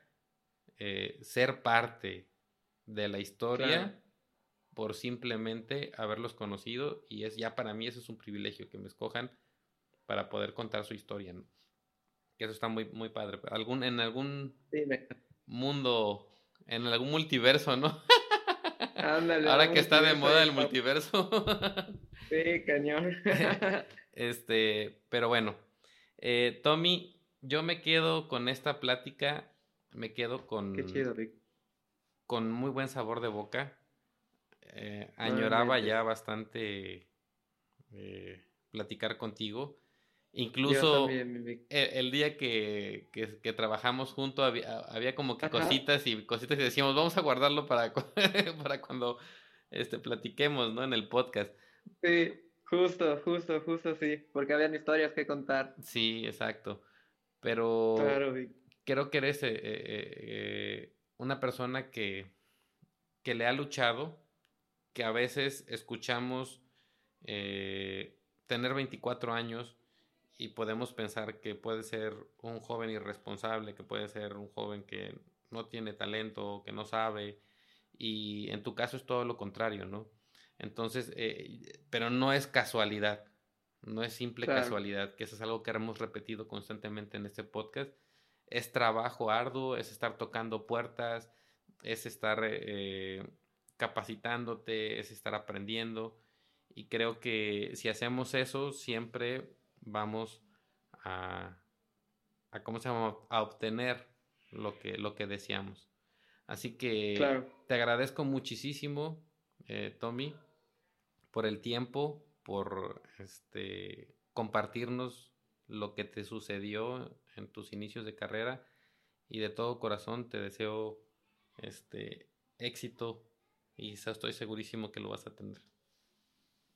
eh, ser parte de la historia por simplemente haberlos conocido y es ya para mí eso es un privilegio que me escojan para poder contar su historia, ¿no? Que eso está muy, muy padre. Algún, en algún mundo, en algún multiverso, ¿no? Ahora que está de moda el multiverso. sí, cañón. este, pero bueno. Eh, Tommy, yo me quedo con esta plática, me quedo con... Qué chido, Rick. Con muy buen sabor de boca. Eh, añoraba ya bastante eh, platicar contigo. Incluso e, el, día que, que, trabajamos juntos había, como que cositas y cositas y decíamos, vamos a guardarlo para, para cuando este, platiquemos, ¿no? En el podcast. Sí, justo, justo, justo, sí, porque habían historias que contar. Sí, exacto. Pero creo que eres eh, eh, eh, una persona que, que le ha luchado, que a veces escuchamos tener 24 años y podemos pensar que puede ser un joven irresponsable, que puede ser un joven que no tiene talento, que no sabe, y en tu caso es todo lo contrario, ¿no? Entonces, eh, pero no es casualidad, no es simple casualidad, que eso es algo que hemos repetido constantemente en este podcast, es trabajo arduo, es estar tocando puertas, es estar eh, capacitándote, es estar aprendiendo, y creo que si hacemos eso, siempre vamos a, a ¿cómo se llama? a obtener lo que, lo que deseamos. Así que te agradezco muchísimo, eh, Tommy, por el tiempo, por este compartirnos lo que te sucedió en tus inicios de carrera y de todo corazón te deseo este éxito y estoy segurísimo que lo vas a tener.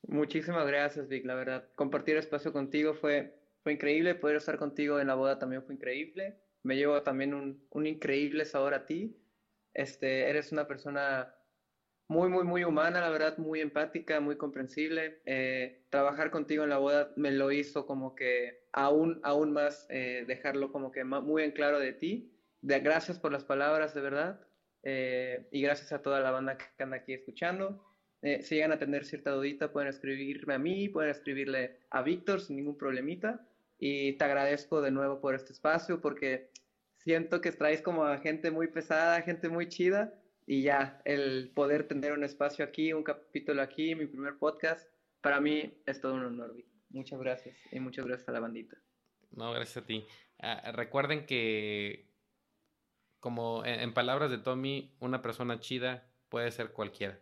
Muchísimas gracias, Vic. La verdad, compartir espacio contigo fue, fue increíble. Poder estar contigo en la boda también fue increíble. Me llevo también un, un increíble sabor a ti. Este, eres una persona muy, muy, muy humana, la verdad, muy empática, muy comprensible. Eh, trabajar contigo en la boda me lo hizo como que aún, aún más eh, dejarlo como que muy en claro de ti. Gracias por las palabras, de verdad. Eh, y gracias a toda la banda que anda aquí escuchando. Si llegan a tener cierta dudita, pueden escribirme a mí, pueden escribirle a Víctor sin ningún problemita. Y te agradezco de nuevo por este espacio porque siento que traes como a gente muy pesada, gente muy chida. Y ya, el poder tener un espacio aquí, un capítulo aquí, mi primer podcast, para mí es todo un honor. Muchas gracias y muchas gracias a la bandita. No, gracias a ti. Ah, recuerden que, como en palabras de Tommy, una persona chida puede ser cualquiera.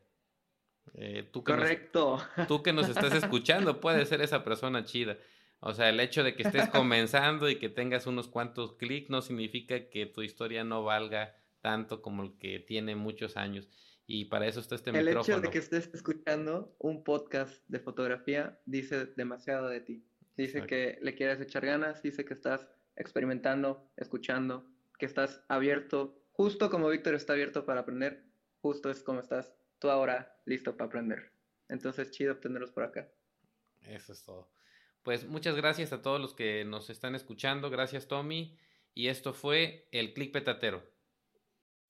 Eh, tú que Correcto. tú que nos estás escuchando, puedes ser esa persona chida. O sea, el hecho de que estés comenzando y que tengas unos cuantos clics no significa que tu historia no valga tanto como el que tiene muchos años. Y para eso está este micrófono. El hecho de que estés escuchando un podcast de fotografía dice demasiado de ti. Dice que le quieres echar ganas, dice que estás experimentando, escuchando, que estás abierto, justo como Víctor está abierto para aprender, justo es como estás tú ahora listo para aprender. Entonces, chido obtenerlos por acá. Eso es todo. Pues muchas gracias a todos los que nos están escuchando. Gracias, Tommy. y esto fue El Click Petatero.